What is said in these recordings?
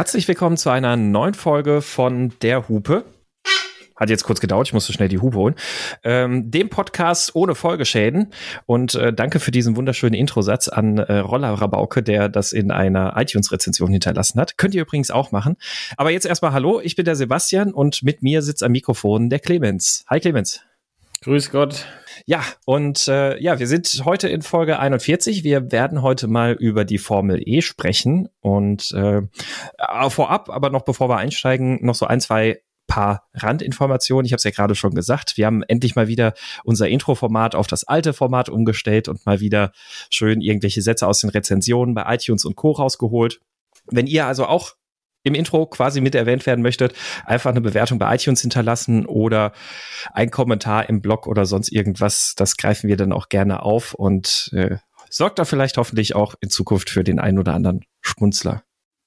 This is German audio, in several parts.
Herzlich willkommen zu einer neuen Folge von Der Hupe. Hat jetzt kurz gedauert, ich musste schnell die Hupe holen. Ähm, dem Podcast ohne Folgeschäden. Und äh, danke für diesen wunderschönen Introsatz an äh, Roller Rabauke, der das in einer iTunes-Rezension hinterlassen hat. Könnt ihr übrigens auch machen. Aber jetzt erstmal Hallo, ich bin der Sebastian und mit mir sitzt am Mikrofon der Clemens. Hi Clemens. Grüß Gott. Ja, und äh, ja, wir sind heute in Folge 41. Wir werden heute mal über die Formel E sprechen. Und äh, vorab, aber noch bevor wir einsteigen, noch so ein, zwei paar Randinformationen. Ich habe es ja gerade schon gesagt. Wir haben endlich mal wieder unser Intro-Format auf das alte Format umgestellt und mal wieder schön irgendwelche Sätze aus den Rezensionen bei iTunes und Co. rausgeholt. Wenn ihr also auch im Intro quasi mit erwähnt werden möchtet, einfach eine Bewertung bei iTunes hinterlassen oder ein Kommentar im Blog oder sonst irgendwas. Das greifen wir dann auch gerne auf und äh, sorgt da vielleicht hoffentlich auch in Zukunft für den einen oder anderen Schmunzler.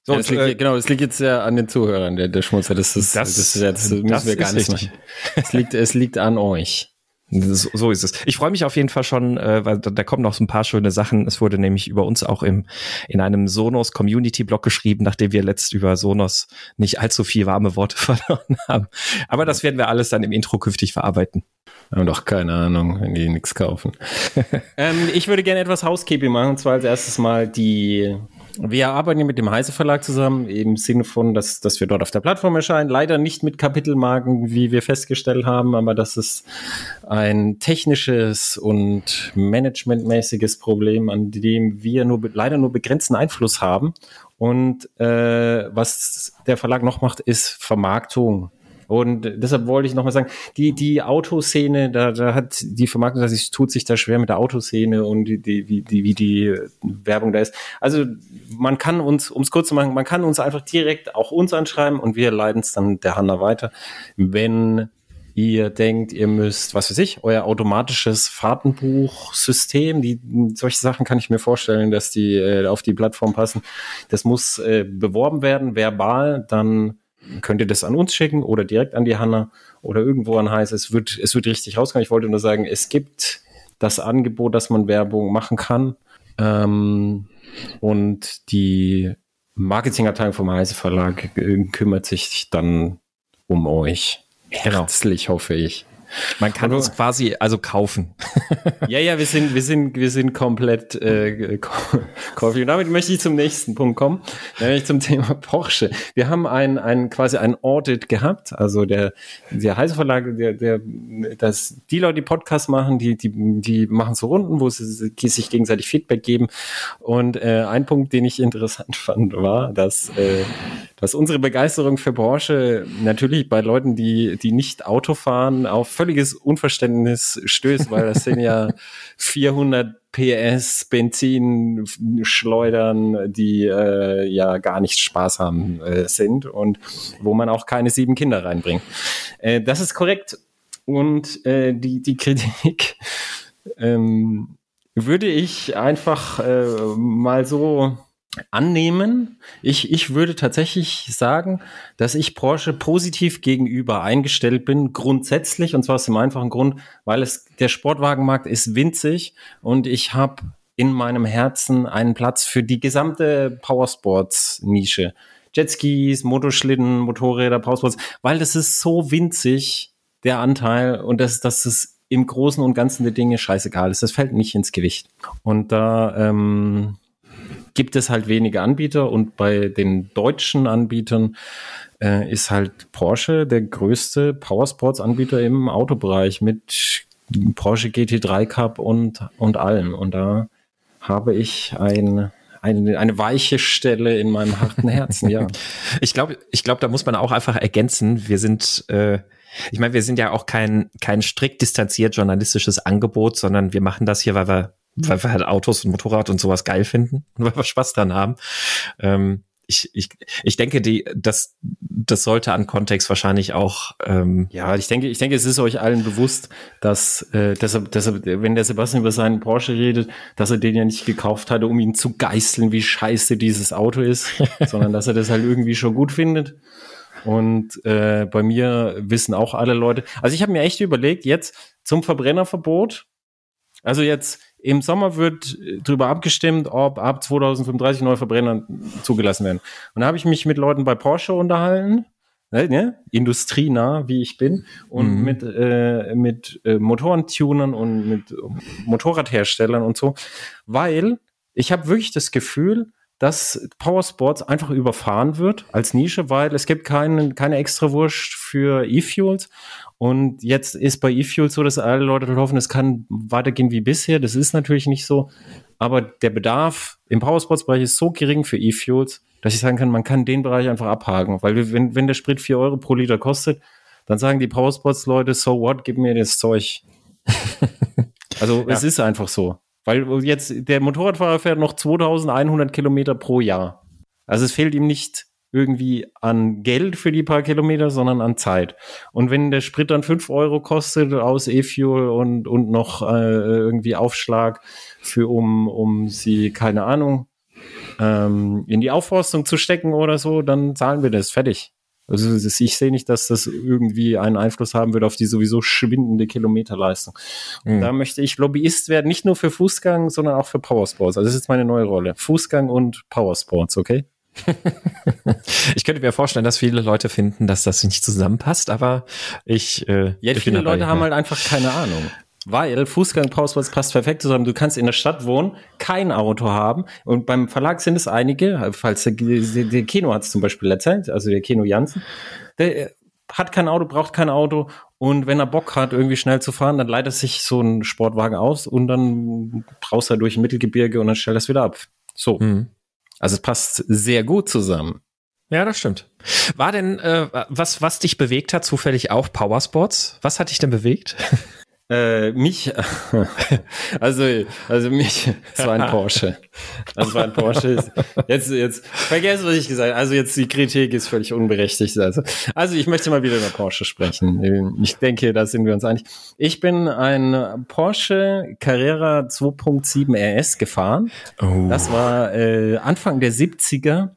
So, ja, das liegt, äh, genau, das liegt jetzt ja an den Zuhörern, der, der Schmunzler. Das ist, das, das, ist jetzt, müssen das wir gar nicht machen. Es liegt, es liegt an euch. So, so ist es. Ich freue mich auf jeden Fall schon, äh, weil da, da kommen noch so ein paar schöne Sachen. Es wurde nämlich über uns auch im in einem Sonos Community Blog geschrieben, nachdem wir letzt über Sonos nicht allzu viel warme Worte verloren haben. Aber das werden wir alles dann im Intro künftig verarbeiten. Haben doch keine Ahnung, wenn die nichts kaufen. ähm, ich würde gerne etwas Housekeeping machen, und zwar als erstes mal die wir arbeiten ja mit dem Heise Verlag zusammen, im Sinne von, dass, dass wir dort auf der Plattform erscheinen. Leider nicht mit Kapitelmarken, wie wir festgestellt haben, aber das ist ein technisches und managementmäßiges Problem, an dem wir nur leider nur begrenzten Einfluss haben. Und äh, was der Verlag noch macht, ist Vermarktung und deshalb wollte ich nochmal sagen, die, die Autoszene, da, da hat die Vermarktung, dass es tut sich da schwer mit der Autoszene und die, die, wie, die, wie die Werbung da ist. Also man kann uns, um es kurz zu machen, man kann uns einfach direkt auch uns anschreiben und wir leiten es dann der Hanna weiter, wenn ihr denkt, ihr müsst, was weiß ich, euer automatisches Fahrtenbuchsystem, die solche Sachen kann ich mir vorstellen, dass die äh, auf die Plattform passen. Das muss äh, beworben werden, verbal, dann könnt ihr das an uns schicken oder direkt an die Hanna oder irgendwo an Heiß. Es wird, es wird richtig rauskommen. Ich wollte nur sagen, es gibt das Angebot, dass man Werbung machen kann. Ähm, und die Marketingabteilung vom Heise Verlag kümmert sich dann um euch. Genau. Herzlich, hoffe ich. Man kann uns quasi also kaufen. ja, ja, wir sind, wir sind, wir sind komplett äh, Coffee. Und damit möchte ich zum nächsten Punkt kommen, nämlich zum Thema Porsche. Wir haben ein, ein quasi ein Audit gehabt. Also der, der Heise Verlag, der, der, das, die Leute, die Podcasts machen, die, die, die machen so Runden, wo sie sich gegenseitig Feedback geben. Und äh, ein Punkt, den ich interessant fand, war, dass, äh, dass unsere Begeisterung für Porsche natürlich bei Leuten, die, die nicht Auto fahren, auf völliges Unverständnis stößt, weil das sind ja 400 PS Benzin schleudern, die äh, ja gar nicht Spaß haben äh, sind und wo man auch keine sieben Kinder reinbringt. Äh, das ist korrekt. Und äh, die, die Kritik ähm, würde ich einfach äh, mal so annehmen. Ich, ich würde tatsächlich sagen, dass ich Porsche positiv gegenüber eingestellt bin, grundsätzlich, und zwar aus dem einfachen Grund, weil es der Sportwagenmarkt ist winzig und ich habe in meinem Herzen einen Platz für die gesamte Powersports-Nische. Jetskis, Motorschlitten, Motorräder, Powersports, weil das ist so winzig, der Anteil, und das, das ist im Großen und Ganzen der Dinge scheißegal ist. Das fällt nicht ins Gewicht. Und da, ähm, gibt es halt wenige Anbieter und bei den deutschen Anbietern äh, ist halt Porsche der größte Powersports-Anbieter im Autobereich mit Porsche GT3 Cup und, und allem. Und da habe ich ein, eine, eine weiche Stelle in meinem harten Herzen, ja. ich glaube, ich glaube, da muss man auch einfach ergänzen, wir sind, äh, ich meine, wir sind ja auch kein, kein strikt distanziert journalistisches Angebot, sondern wir machen das hier, weil wir weil wir halt Autos und Motorrad und sowas geil finden und weil wir Spaß dran haben. Ähm, ich, ich, ich denke, die, das, das sollte an Kontext wahrscheinlich auch. Ähm ja, ich denke, ich denke, es ist euch allen bewusst, dass, äh, dass, er, dass er, wenn der Sebastian über seinen Porsche redet, dass er den ja nicht gekauft hatte, um ihn zu geißeln, wie scheiße dieses Auto ist, sondern dass er das halt irgendwie schon gut findet. Und äh, bei mir wissen auch alle Leute. Also ich habe mir echt überlegt, jetzt zum Verbrennerverbot, also jetzt im Sommer wird darüber abgestimmt, ob ab 2035 neue Verbrenner zugelassen werden. Und da habe ich mich mit Leuten bei Porsche unterhalten, ne, ne? industrienah, wie ich bin, und mhm. mit, äh, mit äh, Motorentunern und mit Motorradherstellern und so, weil ich habe wirklich das Gefühl, dass Powersports einfach überfahren wird als Nische, weil es gibt keine, keine extra Wurst für E-Fuels. Und jetzt ist bei E-Fuels so, dass alle Leute hoffen, es kann weitergehen wie bisher. Das ist natürlich nicht so. Aber der Bedarf im Powersports-Bereich ist so gering für E-Fuels, dass ich sagen kann, man kann den Bereich einfach abhaken. Weil wenn, wenn der Sprit vier Euro pro Liter kostet, dann sagen die Powersports-Leute, so what, gib mir das Zeug. also ja. es ist einfach so. Weil jetzt der Motorradfahrer fährt noch 2100 Kilometer pro Jahr. Also es fehlt ihm nicht irgendwie an Geld für die paar Kilometer, sondern an Zeit. Und wenn der Sprit dann fünf Euro kostet aus E-Fuel und, und noch äh, irgendwie Aufschlag für, um, um sie, keine Ahnung, ähm, in die Aufforstung zu stecken oder so, dann zahlen wir das fertig. Also ich sehe nicht, dass das irgendwie einen Einfluss haben wird auf die sowieso schwindende Kilometerleistung. Mhm. Da möchte ich Lobbyist werden, nicht nur für Fußgang, sondern auch für Powersports. Also das ist meine neue Rolle. Fußgang und Powersports, okay? ich könnte mir vorstellen, dass viele Leute finden, dass das nicht zusammenpasst, aber ich. Äh, ja, viele Leute haben halt einfach keine Ahnung. Weil Fußgang Pausplatz passt perfekt zusammen. Du kannst in der Stadt wohnen, kein Auto haben. Und beim Verlag sind es einige, falls der, der Kino hat es zum Beispiel erzählt, also der Kino Jansen, der hat kein Auto, braucht kein Auto. Und wenn er Bock hat, irgendwie schnell zu fahren, dann leitet sich so ein Sportwagen aus und dann brauchst er durch ein Mittelgebirge und dann stellt das wieder ab. So. Mhm. Also es passt sehr gut zusammen. Ja, das stimmt. War denn, äh, was, was dich bewegt hat, zufällig auch Powersports? Was hat dich denn bewegt? Äh, mich, also, also mich, es war ein Porsche. Also es war ein Porsche. Jetzt, jetzt, vergesst, was ich gesagt habe. Also jetzt die Kritik ist völlig unberechtigt. Also, also ich möchte mal wieder über Porsche sprechen. Ich denke, da sind wir uns einig. Ich bin ein Porsche Carrera 2.7 RS gefahren. Oh. Das war äh, Anfang der 70er.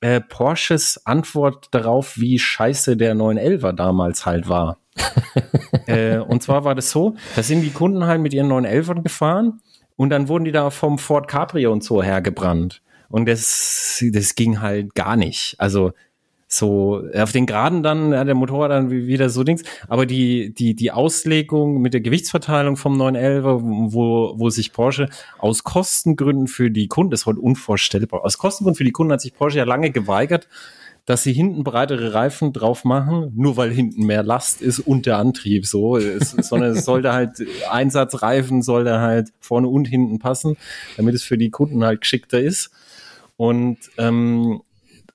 Äh, Porsches Antwort darauf, wie scheiße der 911er damals halt war. äh, und zwar war das so, da sind die Kunden halt mit ihren 911ern gefahren und dann wurden die da vom Ford Cabrio und so hergebrannt. Und das, das ging halt gar nicht. Also so auf den Geraden dann ja, der Motorrad dann wieder so Dings, aber die die die Auslegung mit der Gewichtsverteilung vom 911 wo wo sich Porsche aus Kostengründen für die Kunden das ist heute unvorstellbar aus Kostengründen für die Kunden hat sich Porsche ja lange geweigert dass sie hinten breitere Reifen drauf machen, nur weil hinten mehr Last ist und der Antrieb so, es, sondern es sollte halt Einsatzreifen sollte halt vorne und hinten passen, damit es für die Kunden halt geschickter ist. Und ähm,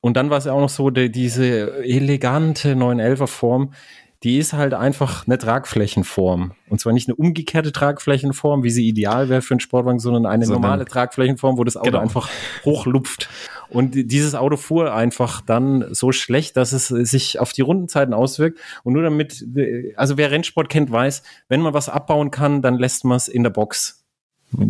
und dann war es ja auch noch so, die, diese elegante 911er Form, die ist halt einfach eine Tragflächenform. Und zwar nicht eine umgekehrte Tragflächenform, wie sie ideal wäre für einen Sportwagen, sondern eine so normale Tragflächenform, wo das Auto genau. einfach hochlupft. Und dieses Auto fuhr einfach dann so schlecht, dass es sich auf die Rundenzeiten auswirkt. Und nur damit, also wer Rennsport kennt, weiß, wenn man was abbauen kann, dann lässt man es in der Box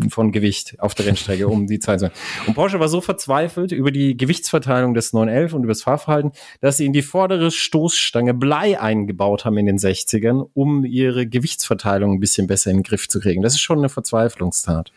von Gewicht auf der Rennstrecke, um die Zeit zu Und Porsche war so verzweifelt über die Gewichtsverteilung des 911 und über das Fahrverhalten, dass sie in die vordere Stoßstange Blei eingebaut haben in den 60ern, um ihre Gewichtsverteilung ein bisschen besser in den Griff zu kriegen. Das ist schon eine Verzweiflungstat.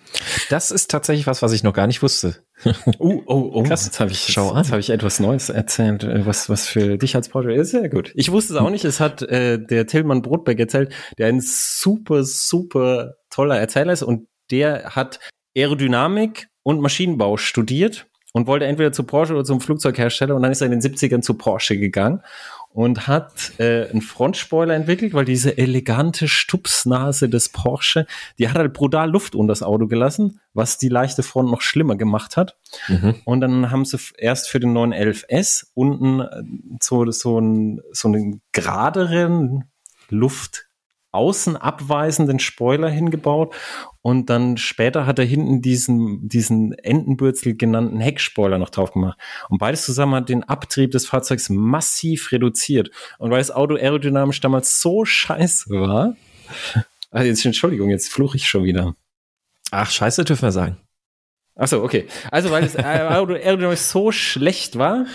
Das ist tatsächlich was, was ich noch gar nicht wusste. oh, oh, oh. Krass. Jetzt habe ich, Schau. Jetzt habe ich etwas Neues erzählt, äh, was, was für dich als Porsche ist. Sehr gut. Ich wusste es auch nicht. Es hat äh, der Tillmann Brotberg erzählt, der ein super, super toller Erzähler ist und der hat Aerodynamik und Maschinenbau studiert und wollte entweder zu Porsche oder zum Flugzeughersteller und dann ist er in den 70ern zu Porsche gegangen und hat äh, einen Frontspoiler entwickelt, weil diese elegante Stupsnase des Porsche, die hat halt brutal Luft unter das Auto gelassen, was die leichte Front noch schlimmer gemacht hat. Mhm. Und dann haben sie erst für den 911S unten äh, so, so, ein, so einen geraderen Luft außen abweisenden Spoiler hingebaut und dann später hat er hinten diesen, diesen Entenbürzel genannten Heckspoiler noch drauf gemacht. Und beides zusammen hat den Abtrieb des Fahrzeugs massiv reduziert. Und weil das Auto aerodynamisch damals so scheiße war, also jetzt, Entschuldigung, jetzt fluche ich schon wieder. Ach, scheiße dürfen wir sagen. Achso, okay. Also, weil das Auto aerodynamisch so schlecht war,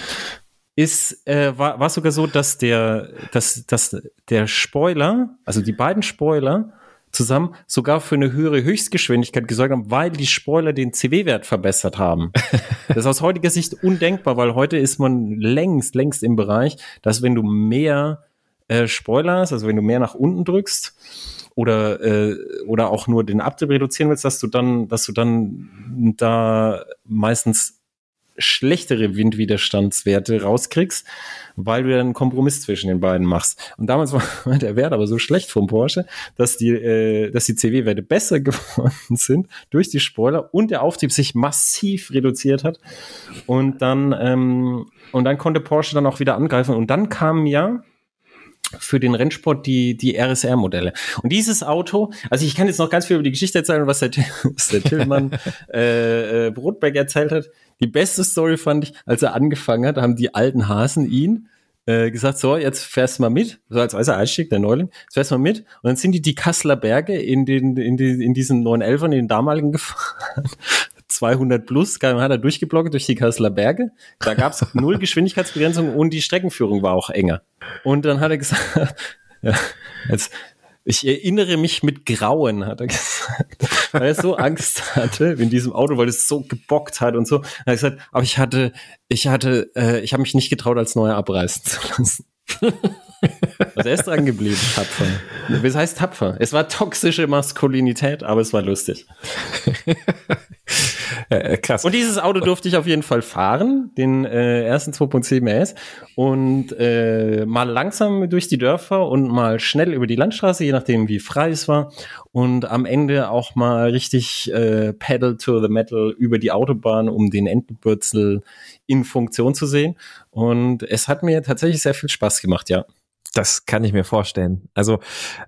ist, äh, war, war sogar so, dass der, dass, dass der Spoiler, also die beiden Spoiler, zusammen sogar für eine höhere Höchstgeschwindigkeit gesorgt haben, weil die Spoiler den CW-Wert verbessert haben. das ist aus heutiger Sicht undenkbar, weil heute ist man längst, längst im Bereich, dass wenn du mehr äh, Spoiler hast, also wenn du mehr nach unten drückst, oder äh, oder auch nur den Abtrieb reduzieren willst, dass du dann, dass du dann da meistens schlechtere Windwiderstandswerte rauskriegst, weil du dann einen Kompromiss zwischen den beiden machst. Und damals war der Wert aber so schlecht vom Porsche, dass die, äh, dass die CW-Werte besser geworden sind durch die Spoiler und der Auftrieb sich massiv reduziert hat. Und dann, ähm, und dann konnte Porsche dann auch wieder angreifen. Und dann kam ja für den Rennsport die, die RSR-Modelle. Und dieses Auto, also ich kann jetzt noch ganz viel über die Geschichte erzählen, was der, was der Tillmann äh, äh, Brotberg erzählt hat. Die beste Story fand ich, als er angefangen hat, haben die alten Hasen ihn äh, gesagt, so, jetzt fährst du mal mit, so als weißer Einstieg, der Neuling, jetzt fährst du mal mit. Und dann sind die die Kasseler Berge in den, in, die, in diesen 911ern, in den damaligen gefahren. 200 plus km/h da durchgeblockt durch die Kasseler Berge. Da gab es null Geschwindigkeitsbegrenzung und die Streckenführung war auch enger. Und dann hat er gesagt, ja, jetzt, ich erinnere mich mit Grauen, hat er gesagt, weil er so Angst hatte in diesem Auto, weil es so gebockt hat und so. Er hat gesagt, aber ich hatte, ich hatte, äh, ich habe mich nicht getraut, als Neuer abreißen zu lassen. Also er ist dran geblieben, tapfer. Was heißt tapfer? Es war toxische Maskulinität, aber es war lustig. äh, krass. Und dieses Auto durfte ich auf jeden Fall fahren, den äh, ersten 2.7 RS und äh, mal langsam durch die Dörfer und mal schnell über die Landstraße, je nachdem wie frei es war und am Ende auch mal richtig äh, Pedal to the Metal über die Autobahn, um den Entenbürzel in Funktion zu sehen und es hat mir tatsächlich sehr viel Spaß gemacht, ja. Das kann ich mir vorstellen. Also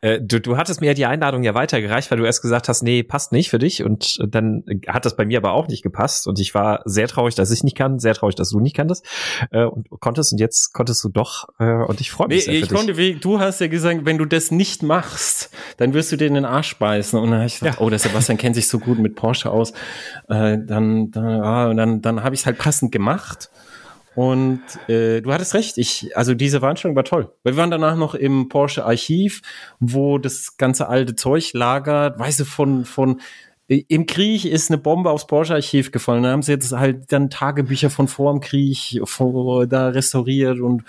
äh, du, du hattest mir ja die Einladung ja weitergereicht, weil du erst gesagt hast, nee, passt nicht für dich. Und dann hat das bei mir aber auch nicht gepasst. Und ich war sehr traurig, dass ich nicht kann, sehr traurig, dass du nicht kanntest äh, und konntest. Und jetzt konntest du doch. Äh, und ich freue mich nee, sehr ich konnte, wie, Du hast ja gesagt, wenn du das nicht machst, dann wirst du dir in den Arsch beißen. Und dann habe ich gesagt, ja. oh, der Sebastian kennt sich so gut mit Porsche aus. Äh, dann, dann, ah, dann, dann habe ich es halt passend gemacht. Und äh, du hattest recht, ich, also diese Veranstaltung war toll. Wir waren danach noch im Porsche Archiv, wo das ganze alte Zeug lagert, weißt du, von, von im Krieg ist eine Bombe aufs Porsche Archiv gefallen. Da haben sie jetzt halt dann Tagebücher von vor dem Krieg vor, da restauriert und,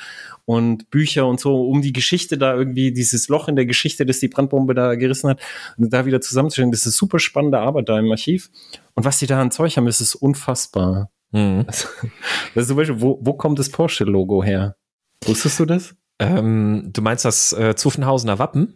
und Bücher und so, um die Geschichte da irgendwie, dieses Loch in der Geschichte, das die Brandbombe da gerissen hat, da wieder zusammenzustellen. Das ist super spannende Arbeit da im Archiv. Und was die da an Zeug haben, das ist unfassbar. Mhm. Also, also zum Beispiel, wo, wo kommt das Porsche-Logo her? Wusstest du das? Ähm, du meinst das äh, Zuffenhausener Wappen?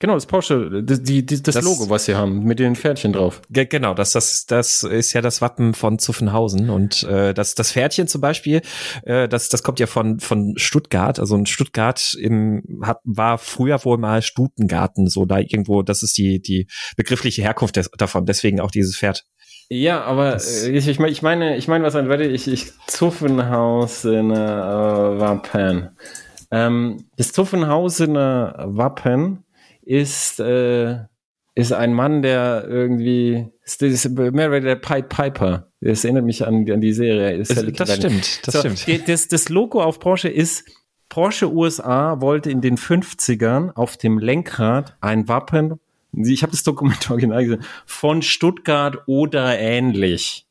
Genau, das Porsche, das, die, die, das, das Logo, was sie haben, mit den Pferdchen drauf. Genau, das, das, das ist ja das Wappen von Zuffenhausen. Und äh, das, das Pferdchen zum Beispiel, äh, das, das kommt ja von, von Stuttgart. Also in Stuttgart im, hat, war früher wohl mal Stutengarten, so da irgendwo, das ist die, die begriffliche Herkunft des, davon, deswegen auch dieses Pferd. Ja, aber das, äh, ich, ich, ich meine, ich meine, was an, warte, ich, ich Zuffenhausener äh, Wappen. Ähm, das Zuffenhausener Wappen ist, äh, ist ein Mann, der irgendwie, ist, ist mehr oder der Pied Piper. Das erinnert mich an, an die Serie. Das, das stimmt, das so, stimmt. Das, das Logo auf Porsche ist, Porsche USA wollte in den 50ern auf dem Lenkrad ein Wappen ich habe das Dokument original gesehen, von Stuttgart oder ähnlich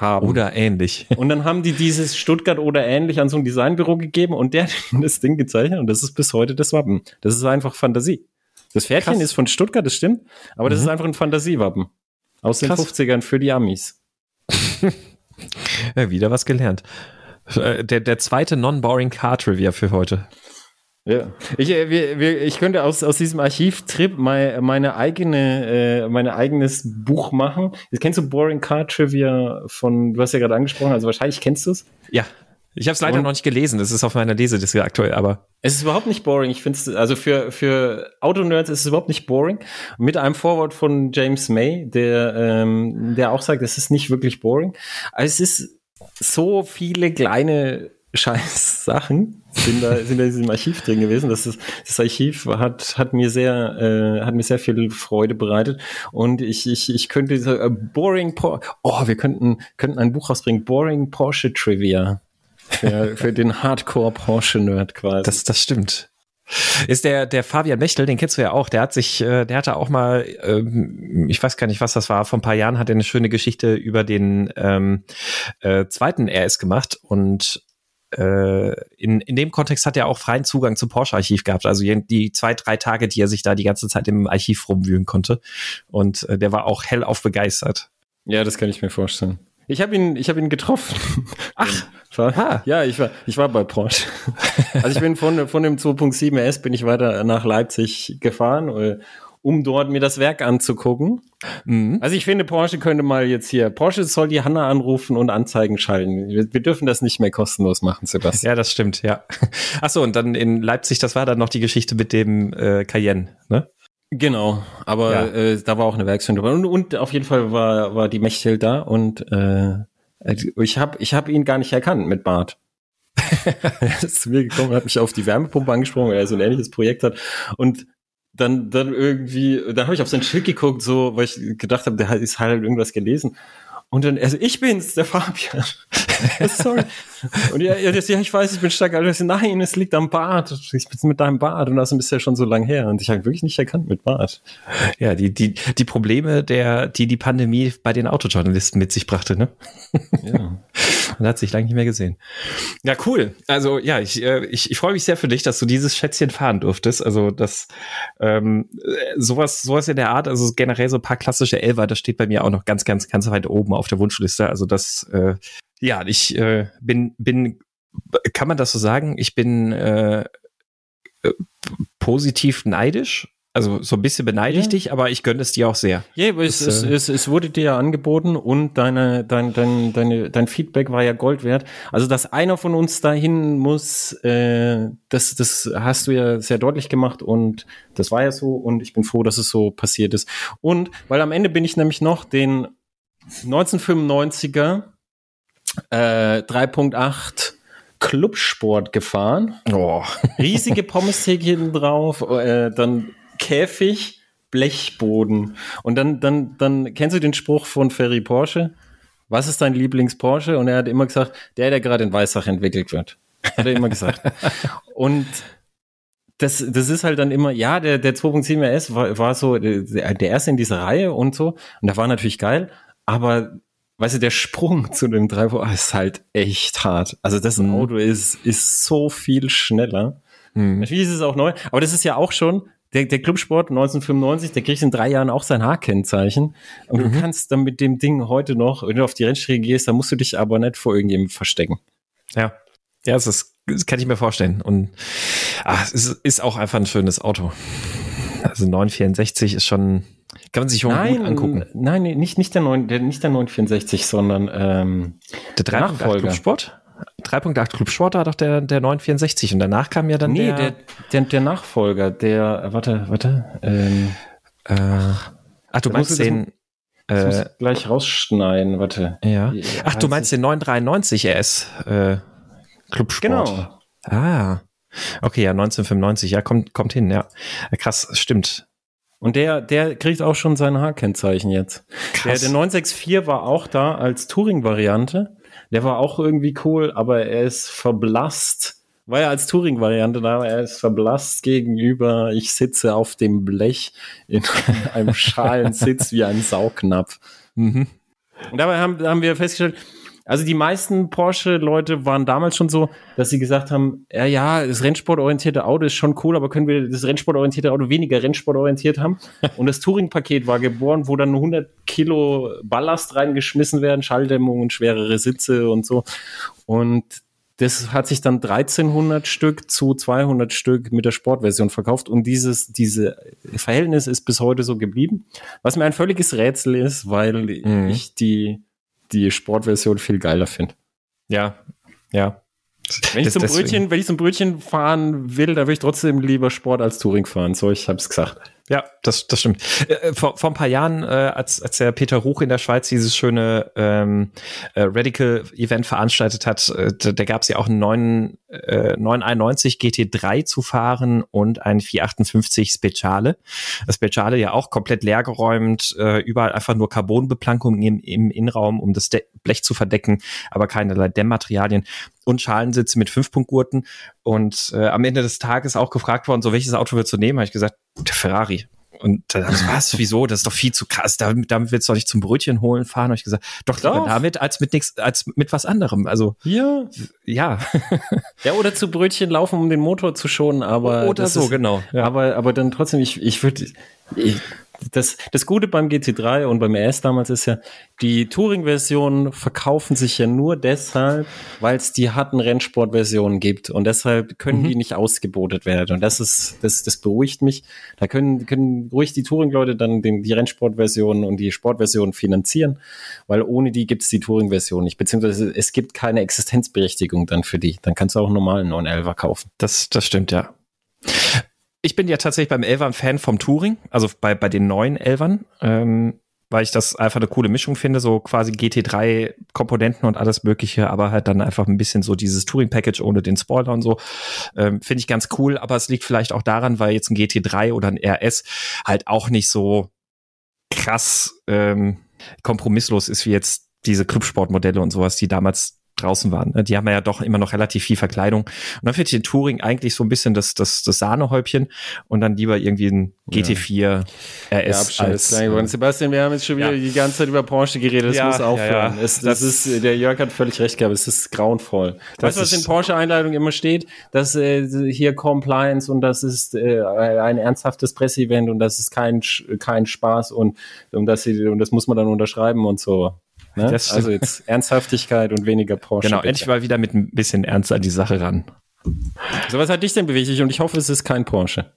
haben. Oder ähnlich. Und dann haben die dieses Stuttgart oder ähnlich an so ein Designbüro gegeben und der hat das Ding gezeichnet und das ist bis heute das Wappen. Das ist einfach Fantasie. Das Pferdchen Krass. ist von Stuttgart, das stimmt, aber das mhm. ist einfach ein Fantasiewappen. Aus den Krass. 50ern für die Amis. ja, wieder was gelernt. Äh, der, der zweite Non-Boring Car Trivia für heute. Ja, ich, äh, wir, wir, ich könnte aus, aus diesem Archivtrip mein, meine eigene, äh, meine eigenes Buch machen. Jetzt kennst du Boring Car Trivia von, du hast ja gerade angesprochen, also wahrscheinlich kennst du es. Ja, ich habe es leider Und noch nicht gelesen. Das ist auf meiner Leseliste aktuell, aber es ist überhaupt nicht boring. Ich finde es also für für Autonerds ist es überhaupt nicht boring. Mit einem Vorwort von James May, der ähm, der auch sagt, es ist nicht wirklich boring. Also es ist so viele kleine scheiß Sachen sind da, sind da in diesem Archiv drin gewesen. Das, ist, das Archiv hat, hat mir sehr, äh, hat mir sehr viel Freude bereitet. Und ich, ich, ich könnte so, uh, Boring Porsche, oh, wir könnten, könnten ein Buch rausbringen, Boring Porsche Trivia. Für, für den Hardcore Porsche Nerd quasi. Das, das stimmt. Ist der, der Fabian Mechtel, den kennst du ja auch, der hat sich, äh, der hatte auch mal, ähm, ich weiß gar nicht, was das war, vor ein paar Jahren hat er eine schöne Geschichte über den ähm, äh, zweiten RS gemacht und äh, in, in dem Kontext hat er auch freien Zugang zum Porsche-Archiv gehabt. Also die zwei, drei Tage, die er sich da die ganze Zeit im Archiv rumwühlen konnte. Und äh, der war auch hellauf begeistert. Ja, das kann ich mir vorstellen. Ich habe ihn, ich habe ihn getroffen. Ach, war, ja, ich war, ich war bei Porsche. Also ich bin von von dem 2.7 S bin ich weiter nach Leipzig gefahren äh, um dort mir das Werk anzugucken. Mhm. Also ich finde, Porsche könnte mal jetzt hier, Porsche soll die Hanna anrufen und Anzeigen schalten. Wir, wir dürfen das nicht mehr kostenlos machen, Sebastian. Ja, das stimmt, ja. Achso, und dann in Leipzig, das war dann noch die Geschichte mit dem äh, Cayenne, ne? Genau, aber ja. äh, da war auch eine Werkstatt dabei. Und, und auf jeden Fall war, war die Mechtel da und äh, ich habe ich hab ihn gar nicht erkannt mit Bart. er ist zu mir gekommen, hat mich auf die Wärmepumpe angesprochen, weil er so ein ähnliches Projekt hat. Und dann, dann irgendwie, dann habe ich auf sein Schild geguckt, so, weil ich gedacht habe, der hat, ist halt irgendwas gelesen. Und dann, also ich bin's, der Fabian. Sorry. Und ja, ja, ja, ich weiß, ich bin stark. Also, nein, es liegt am Bart. Ich bin mit deinem Bart und das ist ja schon so lang her. Und ich habe wirklich nicht erkannt mit Bart. Ja, die, die, die Probleme, der, die die Pandemie bei den Autojournalisten mit sich brachte, ne? Ja. Man hat sich lange nicht mehr gesehen. Ja, cool. Also ja, ich, äh, ich, ich freue mich sehr für dich, dass du dieses Schätzchen fahren durftest. Also das ähm, sowas, sowas in der Art, also generell so ein paar klassische Elver, das steht bei mir auch noch ganz, ganz, ganz weit oben auf der Wunschliste. Also das, äh, ja, ich äh, bin, bin, kann man das so sagen? Ich bin äh, äh positiv neidisch also so ein bisschen beneide ich ja. dich, aber ich gönne es dir auch sehr. Ja, aber es, es, äh, es, es wurde dir ja angeboten und deine, dein, dein, deine, dein Feedback war ja Gold wert. Also, dass einer von uns dahin muss, äh, das, das hast du ja sehr deutlich gemacht und das war ja so und ich bin froh, dass es so passiert ist. Und weil am Ende bin ich nämlich noch den 1995er äh, 3.8 Clubsport gefahren. Oh. Riesige Pommes-Theke hinten drauf, äh, dann Käfig, Blechboden. Und dann, dann, dann kennst du den Spruch von Ferry Porsche? Was ist dein Lieblings-Porsche? Und er hat immer gesagt, der, der gerade in Weissach entwickelt wird. Hat er immer gesagt. Und das, das ist halt dann immer, ja, der, der 2.7 RS war, war so der, der erste in dieser Reihe und so. Und der war natürlich geil. Aber, weißt du, der Sprung zu dem 3 ist halt echt hart. Also das mhm. Auto ist, ist so viel schneller. Mhm. Natürlich ist es auch neu. Aber das ist ja auch schon, der, der Clubsport 1995, der kriegt in drei Jahren auch sein H-Kennzeichen. Und mhm. du kannst dann mit dem Ding heute noch, wenn du auf die Rennstrecke gehst, dann musst du dich aber nicht vor irgendjemandem verstecken. Ja. Ja, das, ist, das kann ich mir vorstellen. Und ach, es ist, auch einfach ein schönes Auto. Also 964 ist schon, kann man sich schon nein, gut angucken. Nein, nicht, nicht, der 9, der, nicht der 964, sondern ähm, der Nachfolger. Clubsport? 3.8 Club war doch der, der 964 und danach kam ja dann nee, der, der, der Nachfolger, der, warte, warte, ähm, äh, ach, du meinst den, das äh, muss gleich rausschneiden, warte. Ja. Ach, du meinst den 993 RS, äh, Club Sport. Genau. Ah. Okay, ja, 1995, ja, kommt, kommt hin, ja. Krass, stimmt. Und der, der kriegt auch schon sein H-Kennzeichen jetzt. Krass. Der, der 964 war auch da als Touring-Variante. Der war auch irgendwie cool, aber er ist verblasst. War ja als Touring-Variante da, aber er ist verblasst gegenüber, ich sitze auf dem Blech in einem schalen Sitz wie ein Saugnapf. Mhm. Und dabei haben, haben wir festgestellt, also die meisten Porsche-Leute waren damals schon so, dass sie gesagt haben, ja, ja, das rennsportorientierte Auto ist schon cool, aber können wir das rennsportorientierte Auto weniger rennsportorientiert haben? Und das Touring-Paket war geboren, wo dann 100 Kilo Ballast reingeschmissen werden, Schalldämmung und schwerere Sitze und so. Und das hat sich dann 1300 Stück zu 200 Stück mit der Sportversion verkauft und dieses diese Verhältnis ist bis heute so geblieben. Was mir ein völliges Rätsel ist, weil mhm. ich die die Sportversion viel geiler finde. Ja, ja. Wenn ich, zum Brötchen, wenn ich zum Brötchen fahren will, dann will ich trotzdem lieber Sport als Touring fahren. So, ich hab's gesagt. Ja, das, das stimmt. Äh, vor, vor ein paar Jahren, äh, als, als der Peter Ruch in der Schweiz dieses schöne ähm, äh, Radical-Event veranstaltet hat, äh, da, da gab es ja auch einen neuen äh, 991 GT3 zu fahren und ein 458 Speciale. Das Speciale ja auch komplett leergeräumt, äh, überall einfach nur Carbonbeplankung im, im Innenraum, um das De Blech zu verdecken, aber keinerlei Dämmmaterialien und Schalensitze mit Fünf-Punkt-Gurten. Und äh, am Ende des Tages auch gefragt worden, so welches Auto willst du nehmen? Habe ich gesagt, der Ferrari. Und dann so, was, wieso? Das ist doch viel zu krass. Damit, damit willst du doch nicht zum Brötchen holen fahren. Habe ich gesagt, doch, doch. damit als mit nichts, als mit was anderem. Also ja, ja, ja, oder zu Brötchen laufen, um den Motor zu schonen. Aber oder so ist, genau. Ja. Aber aber dann trotzdem, ich ich würde ich, das, das Gute beim GT3 und beim RS damals ist ja, die Touring-Versionen verkaufen sich ja nur deshalb, weil es die harten Rennsport-Versionen gibt und deshalb können mhm. die nicht ausgebotet werden. Und das ist, das, das beruhigt mich. Da können, können ruhig die Touring-Leute dann den, die Rennsport-Versionen und die Sportversionen finanzieren, weil ohne die gibt es die Touring-Version nicht, beziehungsweise es gibt keine Existenzberechtigung dann für die. Dann kannst du auch einen normalen 911er kaufen. Das, das stimmt, ja ich bin ja tatsächlich beim Elvern Fan vom Touring, also bei, bei den neuen Elvern, ähm, weil ich das einfach eine coole Mischung finde, so quasi GT3 Komponenten und alles Mögliche, aber halt dann einfach ein bisschen so dieses Touring Package ohne den Spoiler und so, ähm, finde ich ganz cool, aber es liegt vielleicht auch daran, weil jetzt ein GT3 oder ein RS halt auch nicht so krass ähm, kompromisslos ist wie jetzt diese Clubsportmodelle und sowas, die damals draußen waren. Ne? Die haben ja doch immer noch relativ viel Verkleidung. Und dann ich den Touring eigentlich so ein bisschen das, das, das Sahnehäubchen und dann lieber irgendwie ein GT4 ja. RS. Ja, als, äh, Sebastian, wir haben jetzt schon wieder ja. die ganze Zeit über Porsche geredet, das ja, muss aufhören. Es, das, das, ist, der Jörg hat völlig recht gehabt, es ist grauenvoll. Weißt du, was in Porsche-Einleitung immer steht? Dass äh, hier Compliance und das ist äh, ein ernsthaftes Presseevent und das ist kein, kein Spaß und, und, das, und das muss man dann unterschreiben und so. Ne? also jetzt Ernsthaftigkeit und weniger Porsche. Genau, bitte. endlich mal wieder mit ein bisschen Ernst an die Sache ran. So was hat dich denn bewegt? Und ich hoffe, es ist kein Porsche.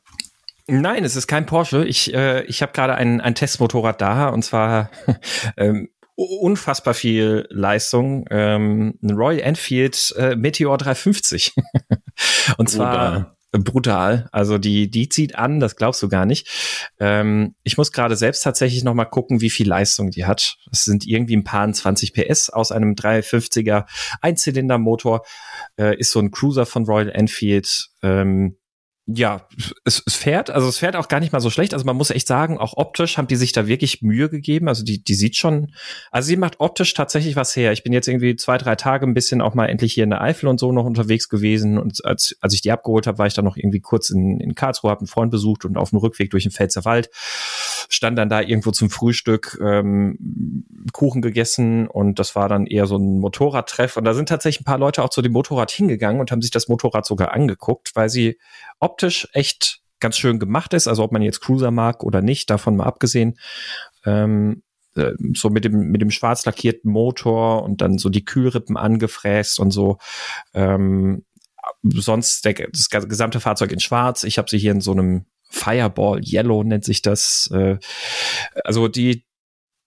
Nein, es ist kein Porsche. Ich, äh, ich habe gerade ein, ein Testmotorrad da und zwar ähm, unfassbar viel Leistung. Ähm, ein Royal Enfield äh, Meteor 350. und zwar brutal. Also die, die zieht an, das glaubst du gar nicht. Ähm, ich muss gerade selbst tatsächlich noch mal gucken, wie viel Leistung die hat. Es sind irgendwie ein paar 20 PS aus einem 350er Einzylindermotor. Äh, ist so ein Cruiser von Royal Enfield. Ähm, ja, es, es fährt, also es fährt auch gar nicht mal so schlecht. Also man muss echt sagen, auch optisch haben die sich da wirklich Mühe gegeben. Also die, die sieht schon, also sie macht optisch tatsächlich was her. Ich bin jetzt irgendwie zwei, drei Tage ein bisschen auch mal endlich hier in der Eifel und so noch unterwegs gewesen. Und als, als ich die abgeholt habe, war ich dann noch irgendwie kurz in, in Karlsruhe, habe einen Freund besucht und auf dem Rückweg durch den Pfälzer Wald stand dann da irgendwo zum Frühstück ähm, Kuchen gegessen und das war dann eher so ein Motorradtreff. Und da sind tatsächlich ein paar Leute auch zu dem Motorrad hingegangen und haben sich das Motorrad sogar angeguckt, weil sie optisch echt ganz schön gemacht ist. Also ob man jetzt Cruiser mag oder nicht, davon mal abgesehen. Ähm, äh, so mit dem mit dem schwarz lackierten Motor und dann so die Kühlrippen angefräst und so. Ähm, sonst der, das gesamte Fahrzeug in Schwarz. Ich habe sie hier in so einem Fireball Yellow nennt sich das. Äh, also die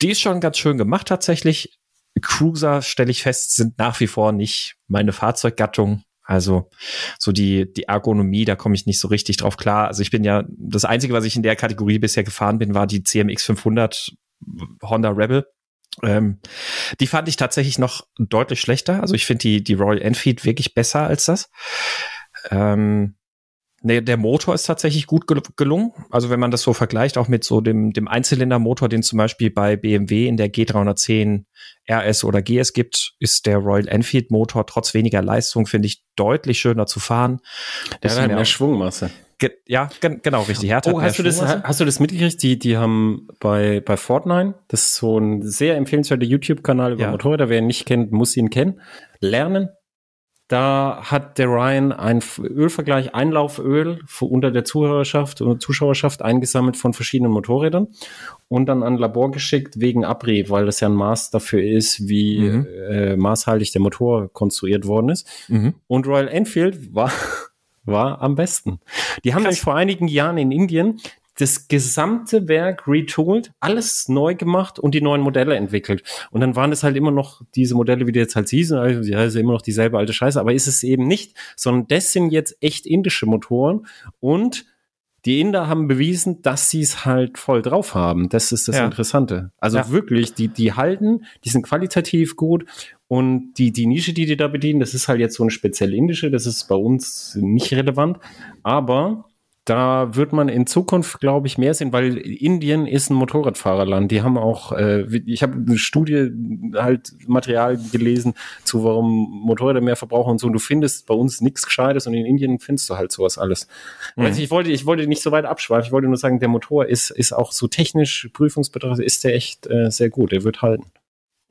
die ist schon ganz schön gemacht tatsächlich. Cruiser stelle ich fest sind nach wie vor nicht meine Fahrzeuggattung. Also so die, die Ergonomie, da komme ich nicht so richtig drauf klar. Also ich bin ja, das Einzige, was ich in der Kategorie bisher gefahren bin, war die CMX 500 Honda Rebel. Ähm, die fand ich tatsächlich noch deutlich schlechter. Also ich finde die, die Royal Enfield wirklich besser als das. Ähm, Nee, der Motor ist tatsächlich gut gelungen. Also wenn man das so vergleicht, auch mit so dem, dem Einzylindermotor, den zum Beispiel bei BMW in der G310 RS oder GS gibt, ist der Royal Enfield Motor trotz weniger Leistung, finde ich, deutlich schöner zu fahren. Der hat mehr, mehr Schwungmasse. Ge ja, gen genau, richtig. Härte oh, hast du, das, hast du das mitgekriegt? Die, die haben bei, bei Fortnite, das ist so ein sehr empfehlenswerter YouTube-Kanal über ja. Motorräder. Wer ihn nicht kennt, muss ihn kennen. Lernen, da hat der Ryan ein Ölvergleich, Einlauföl unter der Zuhörerschaft und Zuschauerschaft eingesammelt von verschiedenen Motorrädern und dann an Labor geschickt wegen Abrieb, weil das ja ein Maß dafür ist, wie mhm. äh, maßhaltig der Motor konstruiert worden ist. Mhm. Und Royal Enfield war war am besten. Die haben nämlich vor einigen Jahren in Indien das gesamte Werk retooled, alles neu gemacht und die neuen Modelle entwickelt. Und dann waren es halt immer noch diese Modelle, wie die jetzt halt hießen, also ja, ist immer noch dieselbe alte Scheiße, aber ist es eben nicht, sondern das sind jetzt echt indische Motoren und die Inder haben bewiesen, dass sie es halt voll drauf haben. Das ist das ja. Interessante. Also ja. wirklich, die, die halten, die sind qualitativ gut und die, die Nische, die die da bedienen, das ist halt jetzt so eine speziell indische, das ist bei uns nicht relevant. Aber da wird man in Zukunft, glaube ich, mehr sehen, weil Indien ist ein Motorradfahrerland. Die haben auch, äh, ich habe eine Studie halt Material gelesen zu, warum Motorräder mehr verbrauchen und so. Und du findest bei uns nichts Gescheites und in Indien findest du halt sowas alles. Mhm. Also ich wollte, ich wollte nicht so weit abschweifen. Ich wollte nur sagen, der Motor ist, ist auch so technisch prüfungsbetrachtet ist der echt äh, sehr gut. Der wird halten.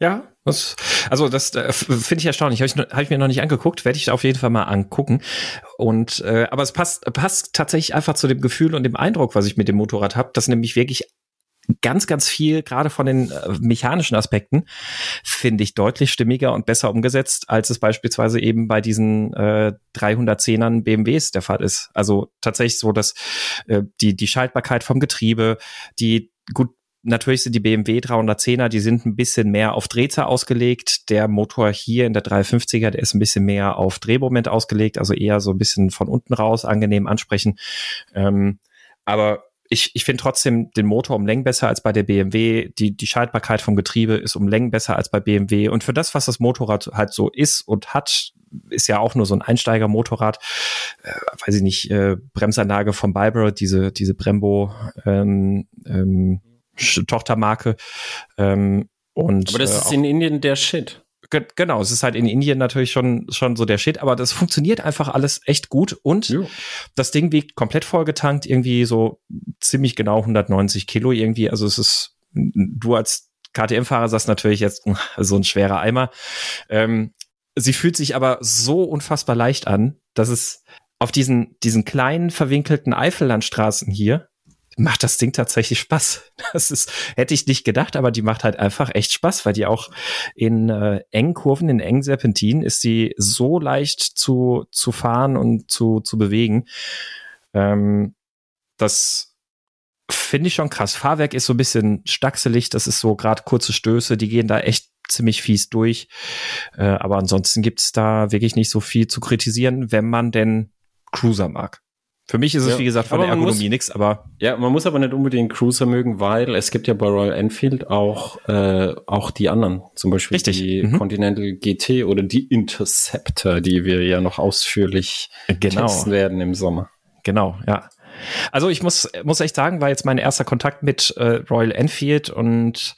Ja, das, also das äh, finde ich erstaunlich. Habe ich, hab ich mir noch nicht angeguckt, werde ich auf jeden Fall mal angucken. Und äh, aber es passt, passt tatsächlich einfach zu dem Gefühl und dem Eindruck, was ich mit dem Motorrad habe, dass nämlich wirklich ganz, ganz viel, gerade von den äh, mechanischen Aspekten, finde ich deutlich stimmiger und besser umgesetzt, als es beispielsweise eben bei diesen äh, 310ern BMWs der Fall ist. Also tatsächlich so, dass äh, die, die Schaltbarkeit vom Getriebe, die gut Natürlich sind die BMW 310er, die sind ein bisschen mehr auf Drehzahl ausgelegt. Der Motor hier in der 350er, der ist ein bisschen mehr auf Drehmoment ausgelegt, also eher so ein bisschen von unten raus angenehm ansprechen. Ähm, aber ich, ich finde trotzdem den Motor um Längen besser als bei der BMW. Die, die Schaltbarkeit vom Getriebe ist um Längen besser als bei BMW. Und für das, was das Motorrad halt so ist und hat, ist ja auch nur so ein Einsteigermotorrad. Äh, weiß ich nicht, äh, Bremsanlage von Bibro, diese, diese Brembo ähm, ähm, Tochtermarke. Ähm, und, aber das äh, ist in Indien der Shit. Genau, es ist halt in Indien natürlich schon, schon so der Shit, aber das funktioniert einfach alles echt gut und jo. das Ding wiegt komplett vollgetankt, irgendwie so ziemlich genau 190 Kilo irgendwie. Also es ist, du als KTM-Fahrer sagst natürlich jetzt so ein schwerer Eimer. Ähm, sie fühlt sich aber so unfassbar leicht an, dass es auf diesen, diesen kleinen verwinkelten Eifellandstraßen hier macht das Ding tatsächlich Spaß. Das ist, hätte ich nicht gedacht, aber die macht halt einfach echt Spaß, weil die auch in äh, engen Kurven, in engen Serpentinen ist die so leicht zu, zu fahren und zu, zu bewegen. Ähm, das finde ich schon krass. Fahrwerk ist so ein bisschen stackselig, das ist so gerade kurze Stöße, die gehen da echt ziemlich fies durch. Äh, aber ansonsten gibt's da wirklich nicht so viel zu kritisieren, wenn man denn Cruiser mag. Für mich ist es, ja, wie gesagt, von der Ergonomie nichts, aber. Ja, man muss aber nicht unbedingt Cruiser mögen, weil es gibt ja bei Royal Enfield auch, äh, auch die anderen. Zum Beispiel Richtig. die mhm. Continental GT oder die Interceptor, die wir ja noch ausführlich genau. testen werden im Sommer. Genau, ja. Also ich muss, muss echt sagen, war jetzt mein erster Kontakt mit äh, Royal Enfield und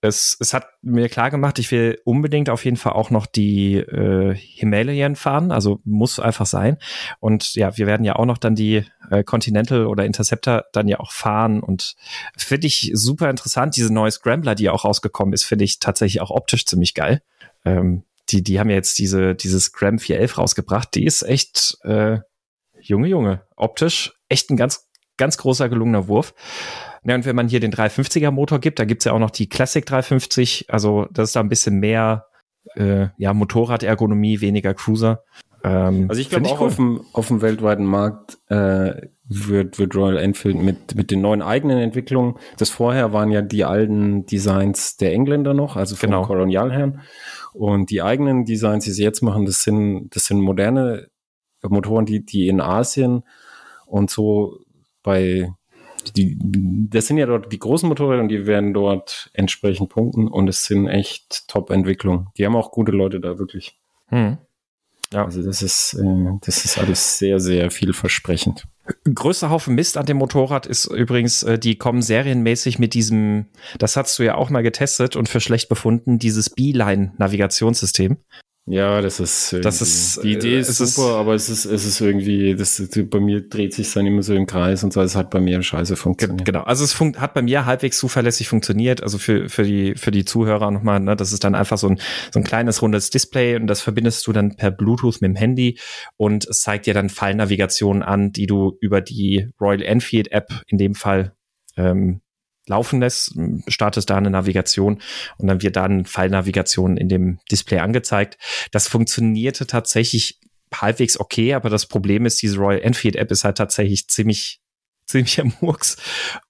es, es hat mir klar gemacht, ich will unbedingt auf jeden Fall auch noch die äh, Himalayan fahren, also muss einfach sein. Und ja, wir werden ja auch noch dann die äh, Continental oder Interceptor dann ja auch fahren und finde ich super interessant. Diese neue Scrambler, die auch rausgekommen ist, finde ich tatsächlich auch optisch ziemlich geil. Ähm, die, die haben jetzt diese, diese Scram 411 rausgebracht. Die ist echt, äh, Junge, Junge, optisch echt ein ganz, ganz großer gelungener Wurf. Ja, und wenn man hier den 350er Motor gibt, da gibt's ja auch noch die Classic 350, also das ist da ein bisschen mehr äh, ja, Motorradergonomie, weniger Cruiser. Ähm, also ich glaube auch cool. auf, dem, auf dem weltweiten Markt äh, wird, wird Royal Enfield mit, mit den neuen eigenen Entwicklungen, das vorher waren ja die alten Designs der Engländer noch, also vom genau. Kolonialherren. Und die eigenen Designs, die sie jetzt machen, das sind, das sind moderne Motoren, die, die in Asien und so bei die, das sind ja dort die großen Motorräder und die werden dort entsprechend punkten und es sind echt Top-Entwicklungen. Die haben auch gute Leute da wirklich. Hm. Ja. Also das ist, äh, das ist alles sehr, sehr vielversprechend. Größter Haufen Mist an dem Motorrad ist übrigens, äh, die kommen serienmäßig mit diesem, das hast du ja auch mal getestet und für schlecht befunden, dieses Beeline-Navigationssystem. Ja, das ist, das ist die Idee ist super, ist, aber es ist, es ist irgendwie, das bei mir dreht sich dann immer so im Kreis und so, es hat bei mir scheiße funktioniert. Genau, also es hat bei mir halbwegs zuverlässig funktioniert, also für, für die, für die Zuhörer nochmal, ne, das ist dann einfach so ein, so ein kleines rundes Display und das verbindest du dann per Bluetooth mit dem Handy und es zeigt dir dann Fallnavigationen an, die du über die Royal Enfield App in dem Fall ähm, laufen lässt, startest da eine Navigation und dann wird da eine Fallnavigation in dem Display angezeigt. Das funktionierte tatsächlich halbwegs okay, aber das Problem ist, diese Royal Enfield App ist halt tatsächlich ziemlich ziemlich am Murks.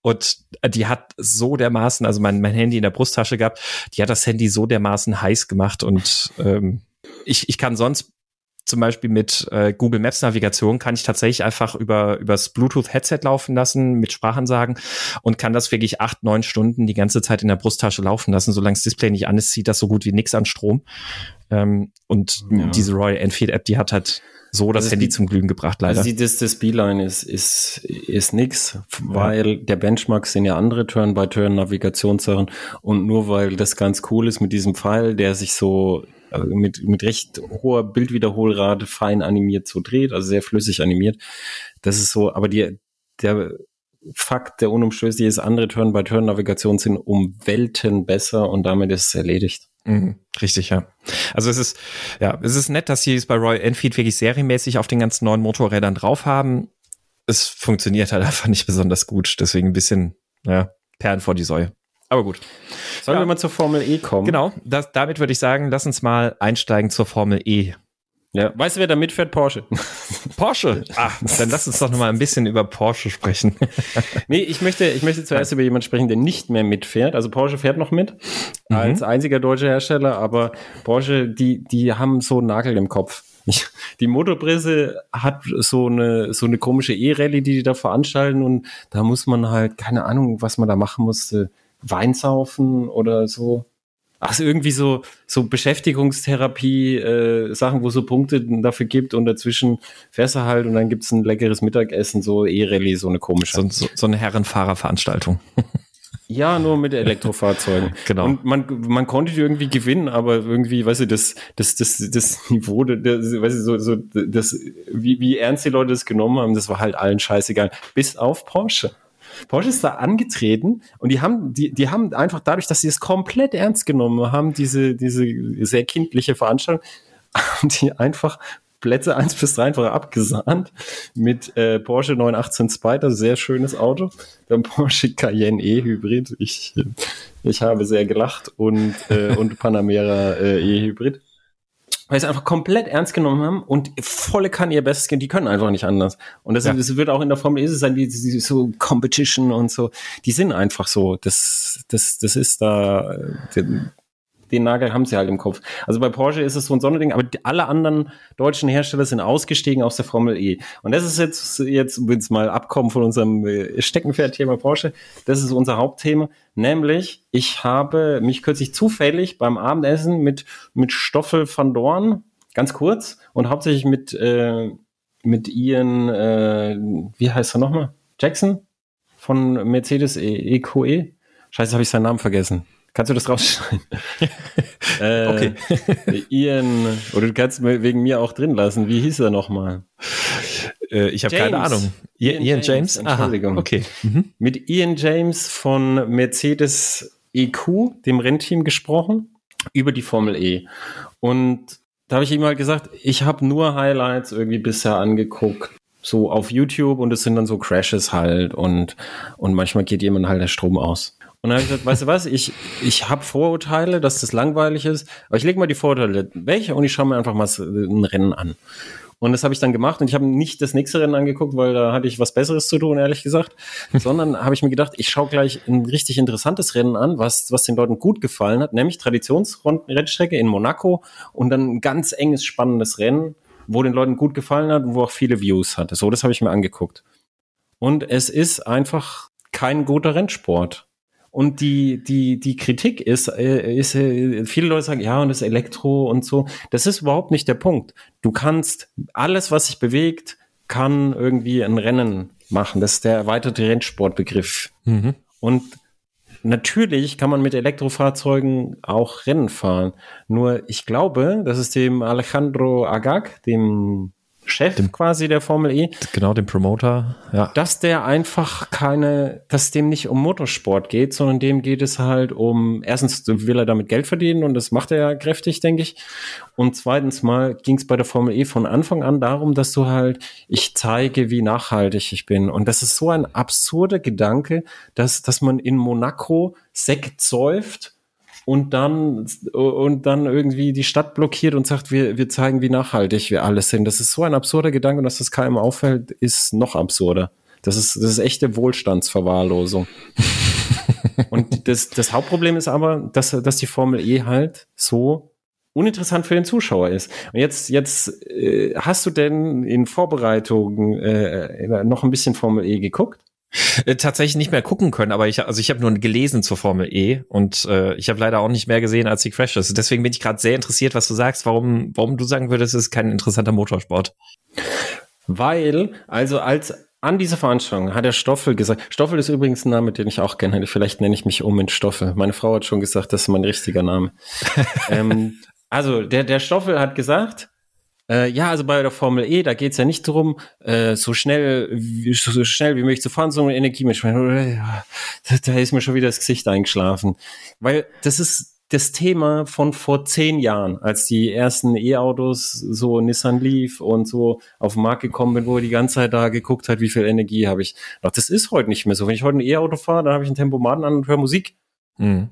Und die hat so dermaßen, also mein, mein Handy in der Brusttasche gehabt, die hat das Handy so dermaßen heiß gemacht und ähm, ich, ich kann sonst zum Beispiel mit äh, Google Maps Navigation kann ich tatsächlich einfach über übers Bluetooth Headset laufen lassen mit Sprachansagen und kann das wirklich acht neun Stunden die ganze Zeit in der Brusttasche laufen lassen, solange das Display nicht an ist, zieht das so gut wie nix an Strom. Ähm, und ja. diese Royal Enfield App, die hat halt so das also Handy zum Glühen gebracht, leider. Also das, das Beeline ist, ist, ist nix, weil ja. der Benchmark sind ja andere Turn-by-Turn-Navigationssachen und nur weil das ganz cool ist mit diesem Pfeil, der sich so also mit, mit recht hoher Bildwiederholrate fein animiert so dreht, also sehr flüssig animiert. Das ist so, aber die, der Fakt, der unumstößlich ist, andere Turn-by-Turn-Navigationen sind um Welten besser und damit ist es erledigt. Mhm, richtig, ja. Also es ist, ja, es ist nett, dass sie es bei Royal Enfield wirklich serienmäßig auf den ganzen neuen Motorrädern drauf haben. Es funktioniert halt einfach nicht besonders gut, deswegen ein bisschen, ja, Perlen vor die Säue. Aber gut. Sollen ja. wir mal zur Formel E kommen? Genau, das, damit würde ich sagen, lass uns mal einsteigen zur Formel E. Ja, weißt du, wer da mitfährt? Porsche. Porsche. Ah, dann lass uns doch noch mal ein bisschen über Porsche sprechen. nee, ich möchte, ich möchte zuerst über jemanden sprechen, der nicht mehr mitfährt. Also Porsche fährt noch mit mhm. als einziger deutscher Hersteller, aber Porsche, die, die haben so einen Nagel im Kopf. Die Motorpresse hat so eine, so eine komische E-Rallye, die die da veranstalten und da muss man halt, keine Ahnung, was man da machen musste, Wein saufen oder so ach, irgendwie so, so Beschäftigungstherapie, äh, Sachen, wo so Punkte dafür gibt und dazwischen fährst du halt und dann gibt's ein leckeres Mittagessen, so E-Rallye, so eine komische. So, so, so eine Herrenfahrerveranstaltung. Ja, nur mit Elektrofahrzeugen. genau. Und man, man konnte die irgendwie gewinnen, aber irgendwie, weißt du, das, das, das, das Niveau, das, weißt du, so, so, das, wie, wie ernst die Leute das genommen haben, das war halt allen scheißegal. Bis auf Porsche. Porsche ist da angetreten und die haben, die, die haben einfach dadurch, dass sie es komplett ernst genommen haben, diese, diese sehr kindliche Veranstaltung, haben die einfach Plätze 1 bis 3 einfach abgesahnt mit äh, Porsche 918 Spider, sehr schönes Auto. Dann Porsche Cayenne E-Hybrid. Ich, ich habe sehr gelacht und, äh, und Panamera äh, E-Hybrid weil sie einfach komplett ernst genommen haben und volle kann ihr Bestes gehen. Die können einfach nicht anders. Und das, ja. das wird auch in der Formel E sein, die, die, so Competition und so. Die sind einfach so. Das, das, das ist da. Den Nagel haben sie halt im Kopf. Also bei Porsche ist es so ein Sonderding, aber alle anderen deutschen Hersteller sind ausgestiegen aus der Formel E. Und das ist jetzt, jetzt, jetzt mal abkommen von unserem äh, Steckenpferd-Thema Porsche. Das ist unser Hauptthema. Nämlich, ich habe mich kürzlich zufällig beim Abendessen mit, mit Stoffel van Dorn, ganz kurz, und hauptsächlich mit, äh, mit Ian, äh, wie heißt er nochmal? Jackson von Mercedes EQE. E e? Scheiße, habe ich seinen Namen vergessen. Kannst du das rausschneiden? äh, okay. Ian, oder du kannst wegen mir auch drin lassen. Wie hieß er nochmal? Äh, ich habe keine Ahnung. Ian, Ian James? James? Entschuldigung. Aha, okay. Mhm. Mit Ian James von Mercedes EQ, dem Rennteam, gesprochen über die Formel E. Und da habe ich ihm halt gesagt, ich habe nur Highlights irgendwie bisher angeguckt so auf YouTube und es sind dann so Crashes halt und, und manchmal geht jemand halt der Strom aus. Und dann habe ich gesagt, weißt du was, ich, ich habe Vorurteile, dass das langweilig ist, aber ich lege mal die Vorurteile weg und ich schaue mir einfach mal ein Rennen an. Und das habe ich dann gemacht und ich habe nicht das nächste Rennen angeguckt, weil da hatte ich was Besseres zu tun, ehrlich gesagt. Sondern habe ich mir gedacht, ich schaue gleich ein richtig interessantes Rennen an, was, was den Leuten gut gefallen hat, nämlich Traditionsrennstrecke in Monaco und dann ein ganz enges, spannendes Rennen, wo den Leuten gut gefallen hat und wo auch viele Views hatte. So, das habe ich mir angeguckt. Und es ist einfach kein guter Rennsport. Und die, die, die Kritik ist, äh, ist, äh, viele Leute sagen, ja, und das Elektro und so. Das ist überhaupt nicht der Punkt. Du kannst alles, was sich bewegt, kann irgendwie ein Rennen machen. Das ist der erweiterte Rennsportbegriff. Mhm. Und natürlich kann man mit Elektrofahrzeugen auch Rennen fahren. Nur ich glaube, dass es dem Alejandro Agag, dem Chef dem, quasi der Formel E. Genau, dem Promoter, ja. Dass der einfach keine, dass dem nicht um Motorsport geht, sondern dem geht es halt um, erstens will er damit Geld verdienen und das macht er ja kräftig, denke ich. Und zweitens mal ging es bei der Formel E von Anfang an darum, dass du halt, ich zeige, wie nachhaltig ich bin. Und das ist so ein absurder Gedanke, dass, dass man in Monaco Sekt säuft und dann, und dann irgendwie die Stadt blockiert und sagt, wir, wir zeigen, wie nachhaltig wir alles sind. Das ist so ein absurder Gedanke und dass das keinem auffällt, ist noch absurder. Das ist, das ist echte Wohlstandsverwahrlosung. und das, das Hauptproblem ist aber, dass, dass die Formel E halt so uninteressant für den Zuschauer ist. Und jetzt, jetzt äh, hast du denn in Vorbereitung äh, noch ein bisschen Formel E geguckt? Äh, tatsächlich nicht mehr gucken können, aber ich also ich habe nur gelesen zur Formel E und äh, ich habe leider auch nicht mehr gesehen als die Crashes. Deswegen bin ich gerade sehr interessiert, was du sagst, warum warum du sagen würdest, es ist kein interessanter Motorsport. Weil also als an dieser Veranstaltung hat der Stoffel gesagt, Stoffel ist übrigens ein Name, den ich auch gerne hätte. Vielleicht nenne ich mich um in Stoffel. Meine Frau hat schon gesagt, das ist mein richtiger Name. ähm, also der der Stoffel hat gesagt, äh, ja, also bei der Formel E, da geht's ja nicht darum, äh, so schnell, wie, so schnell wie möglich zu fahren, sondern Energiemanagement. Ja, da ist mir schon wieder das Gesicht eingeschlafen. Weil das ist das Thema von vor zehn Jahren, als die ersten E-Autos, so Nissan Leaf und so auf den Markt gekommen bin, wo die ganze Zeit da geguckt hat, wie viel Energie habe ich. Doch das ist heute nicht mehr so. Wenn ich heute ein E-Auto fahre, dann habe ich einen Tempomaten an und höre Musik. Mhm.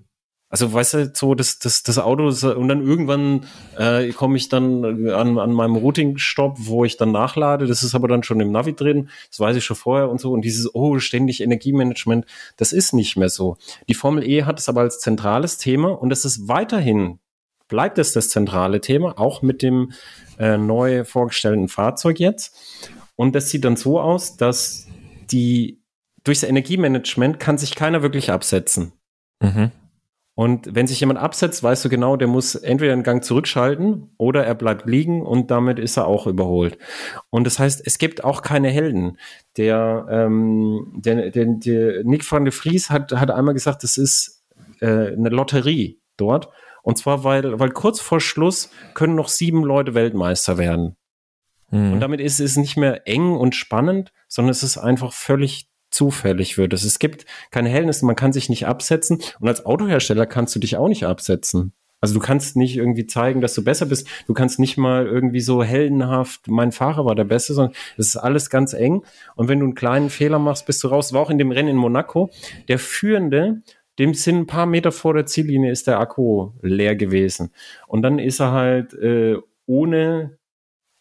Also weißt du, so das, das, das Auto ist, und dann irgendwann äh, komme ich dann an, an meinem Routing-Stopp, wo ich dann nachlade. Das ist aber dann schon im Navi drin. Das weiß ich schon vorher und so. Und dieses, oh, ständig Energiemanagement, das ist nicht mehr so. Die Formel E hat es aber als zentrales Thema und es ist weiterhin, bleibt es das zentrale Thema, auch mit dem äh, neu vorgestellten Fahrzeug jetzt. Und das sieht dann so aus, dass die durchs Energiemanagement kann sich keiner wirklich absetzen. Mhm. Und wenn sich jemand absetzt, weißt du genau, der muss entweder einen Gang zurückschalten oder er bleibt liegen und damit ist er auch überholt. Und das heißt, es gibt auch keine Helden. Der, ähm, der, der, der Nick van de Vries hat, hat einmal gesagt, das ist äh, eine Lotterie dort. Und zwar, weil, weil kurz vor Schluss können noch sieben Leute Weltmeister werden. Mhm. Und damit ist es nicht mehr eng und spannend, sondern es ist einfach völlig zufällig wird. Es gibt keine Hellness, man kann sich nicht absetzen und als Autohersteller kannst du dich auch nicht absetzen. Also du kannst nicht irgendwie zeigen, dass du besser bist. Du kannst nicht mal irgendwie so heldenhaft, mein Fahrer war der Beste, sondern es ist alles ganz eng. Und wenn du einen kleinen Fehler machst, bist du raus. War auch in dem Rennen in Monaco. Der Führende, dem sind ein paar Meter vor der Ziellinie ist der Akku leer gewesen. Und dann ist er halt äh, ohne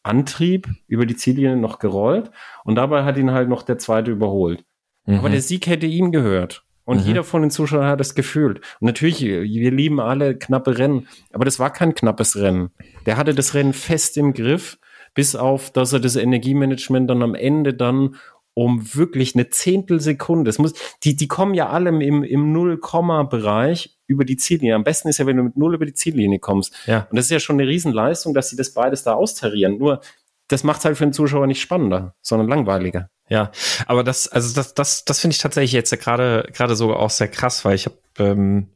Antrieb über die Ziellinie noch gerollt. Und dabei hat ihn halt noch der zweite überholt. Mhm. Aber der Sieg hätte ihm gehört. Und mhm. jeder von den Zuschauern hat es gefühlt. Und natürlich, wir lieben alle knappe Rennen, aber das war kein knappes Rennen. Der hatte das Rennen fest im Griff, bis auf, dass er das Energiemanagement dann am Ende dann um wirklich eine Zehntelsekunde, es muss, die, die kommen ja alle im, im Null-Komma-Bereich über die Ziellinie. Am besten ist ja, wenn du mit Null über die Ziellinie kommst. Ja. Und das ist ja schon eine Riesenleistung, dass sie das beides da austarieren. Nur, das macht halt für den Zuschauer nicht spannender, sondern langweiliger. Ja, aber das, also das, das, das finde ich tatsächlich jetzt gerade gerade sogar auch sehr krass, weil ich habe, ähm,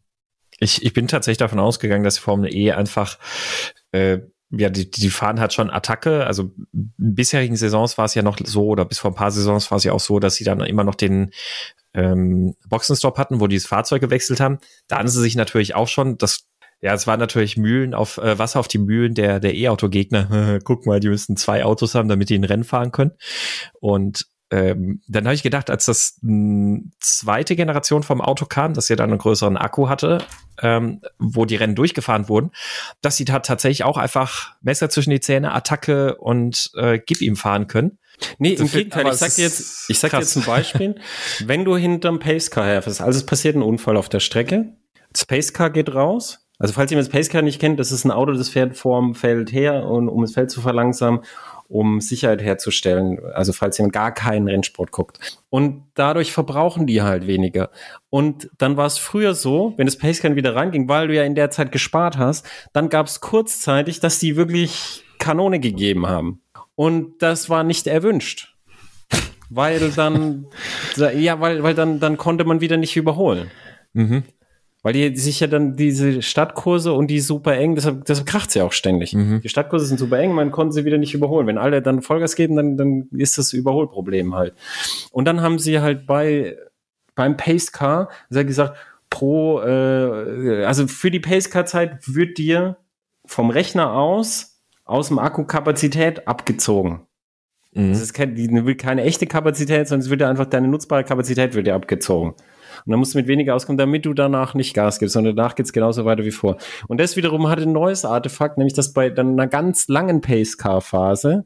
ich, ich bin tatsächlich davon ausgegangen, dass die Formel E einfach äh, ja, die, die fahren halt schon Attacke. Also in bisherigen Saisons war es ja noch so, oder bis vor ein paar Saisons war es ja auch so, dass sie dann immer noch den ähm, Boxenstopp hatten, wo die das Fahrzeug gewechselt haben. Da haben sie sich natürlich auch schon, das ja, es waren natürlich Mühlen auf äh, Wasser auf die Mühlen der der E-Auto-Gegner. Guck mal, die müssen zwei Autos haben, damit die ein Rennen fahren können. Und ähm, dann habe ich gedacht, als das mh, zweite Generation vom Auto kam, dass ja dann einen größeren Akku hatte, ähm, wo die Rennen durchgefahren wurden, dass sie da tatsächlich auch einfach Messer zwischen die Zähne, Attacke und äh, gib ihm fahren können. Nee, im Gegenteil, ich sag dir jetzt, ich sag dir jetzt ein Beispiel. Wenn du hinterm Pacecar herfährst, also es passiert ein Unfall auf der Strecke, das Pacecar geht raus, also falls jemand das Pacecar nicht kennt, das ist ein Auto, das fährt vorm Feld her und um das Feld zu verlangsamen, um Sicherheit herzustellen. Also falls jemand gar keinen Rennsport guckt. Und dadurch verbrauchen die halt weniger. Und dann war es früher so, wenn das Pacecar wieder reinging, weil du ja in der Zeit gespart hast, dann gab es kurzzeitig, dass die wirklich Kanone gegeben haben. Und das war nicht erwünscht. Weil dann, ja, weil, weil dann, dann konnte man wieder nicht überholen. Mhm. Weil die sich ja dann diese Stadtkurse und die super eng, deshalb, deshalb kracht sie ja auch ständig. Mhm. Die Stadtkurse sind super eng, man konnte sie wieder nicht überholen. Wenn alle dann Vollgas geben, dann, dann ist das Überholproblem halt. Und dann haben sie halt bei beim Pace Car gesagt, pro, äh, also für die Pace Car Zeit wird dir vom Rechner aus aus dem Akku Kapazität abgezogen. Mhm. Das ist kein, die will keine echte Kapazität, sondern es wird dir einfach deine nutzbare Kapazität wird dir abgezogen. Und dann musst du mit weniger auskommen, damit du danach nicht Gas gibst, sondern danach geht's genauso weiter wie vor. Und das wiederum hat ein neues Artefakt, nämlich dass bei dann einer ganz langen Pace-Car-Phase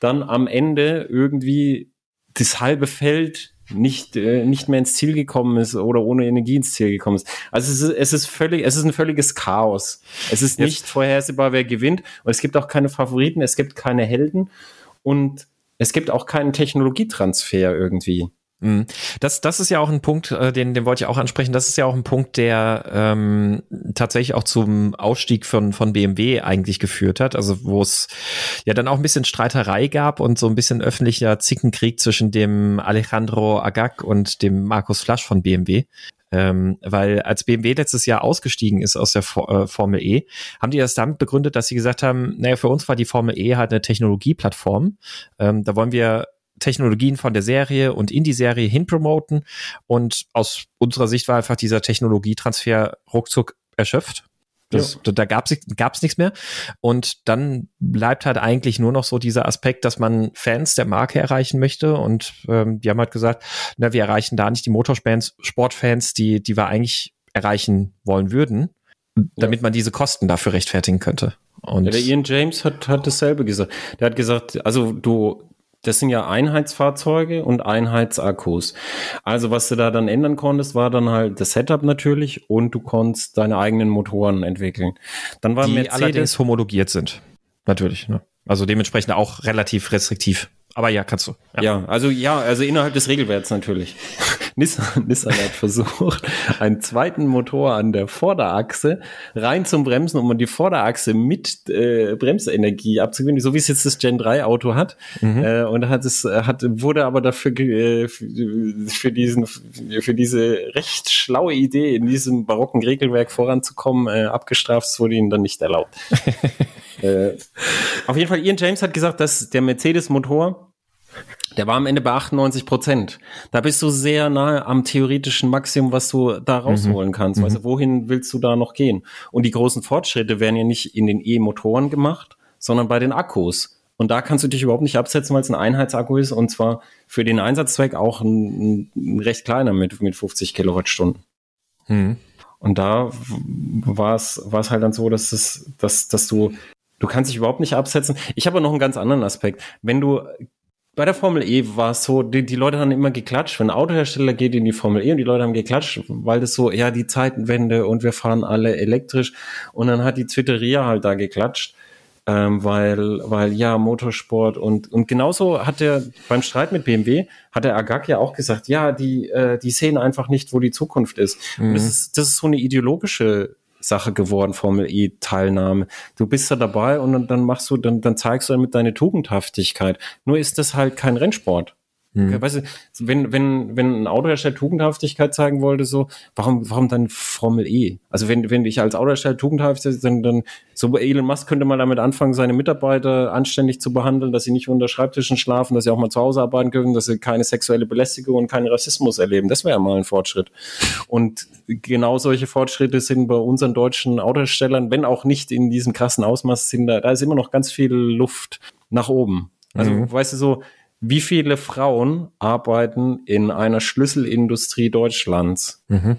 dann am Ende irgendwie das halbe Feld nicht, äh, nicht mehr ins Ziel gekommen ist oder ohne Energie ins Ziel gekommen ist. Also es ist, es ist völlig, es ist ein völliges Chaos. Es ist Jetzt. nicht vorhersehbar, wer gewinnt. Und es gibt auch keine Favoriten, es gibt keine Helden und es gibt auch keinen Technologietransfer irgendwie. Mhm. Das, das ist ja auch ein Punkt, äh, den, den wollte ich auch ansprechen. Das ist ja auch ein Punkt, der ähm, tatsächlich auch zum Ausstieg von, von BMW eigentlich geführt hat. Also wo es ja dann auch ein bisschen Streiterei gab und so ein bisschen öffentlicher Zickenkrieg zwischen dem Alejandro Agag und dem Markus Flasch von BMW. Ähm, weil als BMW letztes Jahr ausgestiegen ist aus der For äh, Formel E, haben die das damit begründet, dass sie gesagt haben, naja, für uns war die Formel E halt eine Technologieplattform. Ähm, da wollen wir Technologien von der Serie und in die Serie hin promoten. Und aus unserer Sicht war einfach dieser Technologietransfer ruckzuck erschöpft. Das, ja. Da gab es nichts mehr. Und dann bleibt halt eigentlich nur noch so dieser Aspekt, dass man Fans der Marke erreichen möchte. Und ähm, die haben halt gesagt, na, wir erreichen da nicht die Motorfans, Sportfans, die, die wir eigentlich erreichen wollen würden, damit ja. man diese Kosten dafür rechtfertigen könnte. Und ja, der Ian James hat, hat dasselbe gesagt. Der hat gesagt, also du, das sind ja Einheitsfahrzeuge und Einheitsakkus. Also was du da dann ändern konntest, war dann halt das Setup natürlich und du konntest deine eigenen Motoren entwickeln. Dann war Die Mercedes allerdings homologiert sind. Natürlich. Ne? Also dementsprechend auch relativ restriktiv. Aber ja, kannst du. Ja. ja, also ja, also innerhalb des Regelwerts natürlich. Nissan, Nissan hat versucht, einen zweiten Motor an der Vorderachse rein zum Bremsen, um die Vorderachse mit äh, Bremsenergie abzugewinnen, so wie es jetzt das Gen 3 Auto hat. Mhm. Äh, und hat es hat wurde aber dafür äh, für diesen für diese recht schlaue Idee in diesem barocken Regelwerk voranzukommen äh, abgestraft. Es wurde ihnen dann nicht erlaubt. äh, auf jeden Fall, Ian James hat gesagt, dass der Mercedes-Motor der war am Ende bei 98 Prozent. Da bist du sehr nahe am theoretischen Maximum, was du da rausholen mhm. kannst. Also wohin willst du da noch gehen? Und die großen Fortschritte werden ja nicht in den E-Motoren gemacht, sondern bei den Akkus. Und da kannst du dich überhaupt nicht absetzen, weil es ein Einheitsakku ist und zwar für den Einsatzzweck auch ein, ein recht kleiner mit, mit 50 Kilowattstunden. Mhm. Und da war es war es halt dann so, dass es, dass, dass du Du kannst dich überhaupt nicht absetzen. Ich habe noch einen ganz anderen Aspekt. Wenn du bei der Formel E war es so, die, die Leute haben immer geklatscht, wenn ein Autohersteller geht in die Formel E und die Leute haben geklatscht, weil das so, ja, die Zeitenwende und wir fahren alle elektrisch und dann hat die Twitteria halt da geklatscht, ähm, weil, weil ja, Motorsport und, und genauso hat er beim Streit mit BMW, hat der Agag ja auch gesagt, ja, die, äh, die sehen einfach nicht, wo die Zukunft ist. Mhm. Und das ist, das ist so eine ideologische Sache geworden, Formel E-Teilnahme. Du bist da dabei und dann machst du, dann, dann zeigst du damit deine Tugendhaftigkeit. Nur ist das halt kein Rennsport. Mhm. Weißt du, wenn, wenn, wenn ein Autohersteller Tugendhaftigkeit zeigen wollte, so, warum, warum dann Formel E? Also wenn, wenn ich als Autohersteller tugendhaft dann, dann, so Elon Musk könnte mal damit anfangen, seine Mitarbeiter anständig zu behandeln, dass sie nicht unter Schreibtischen schlafen, dass sie auch mal zu Hause arbeiten können, dass sie keine sexuelle Belästigung und keinen Rassismus erleben. Das wäre ja mal ein Fortschritt. Und genau solche Fortschritte sind bei unseren deutschen Autoherstellern, wenn auch nicht in diesem krassen Ausmaß, sind da, da ist immer noch ganz viel Luft nach oben. Also, mhm. weißt du, so, wie viele Frauen arbeiten in einer Schlüsselindustrie Deutschlands? Mhm.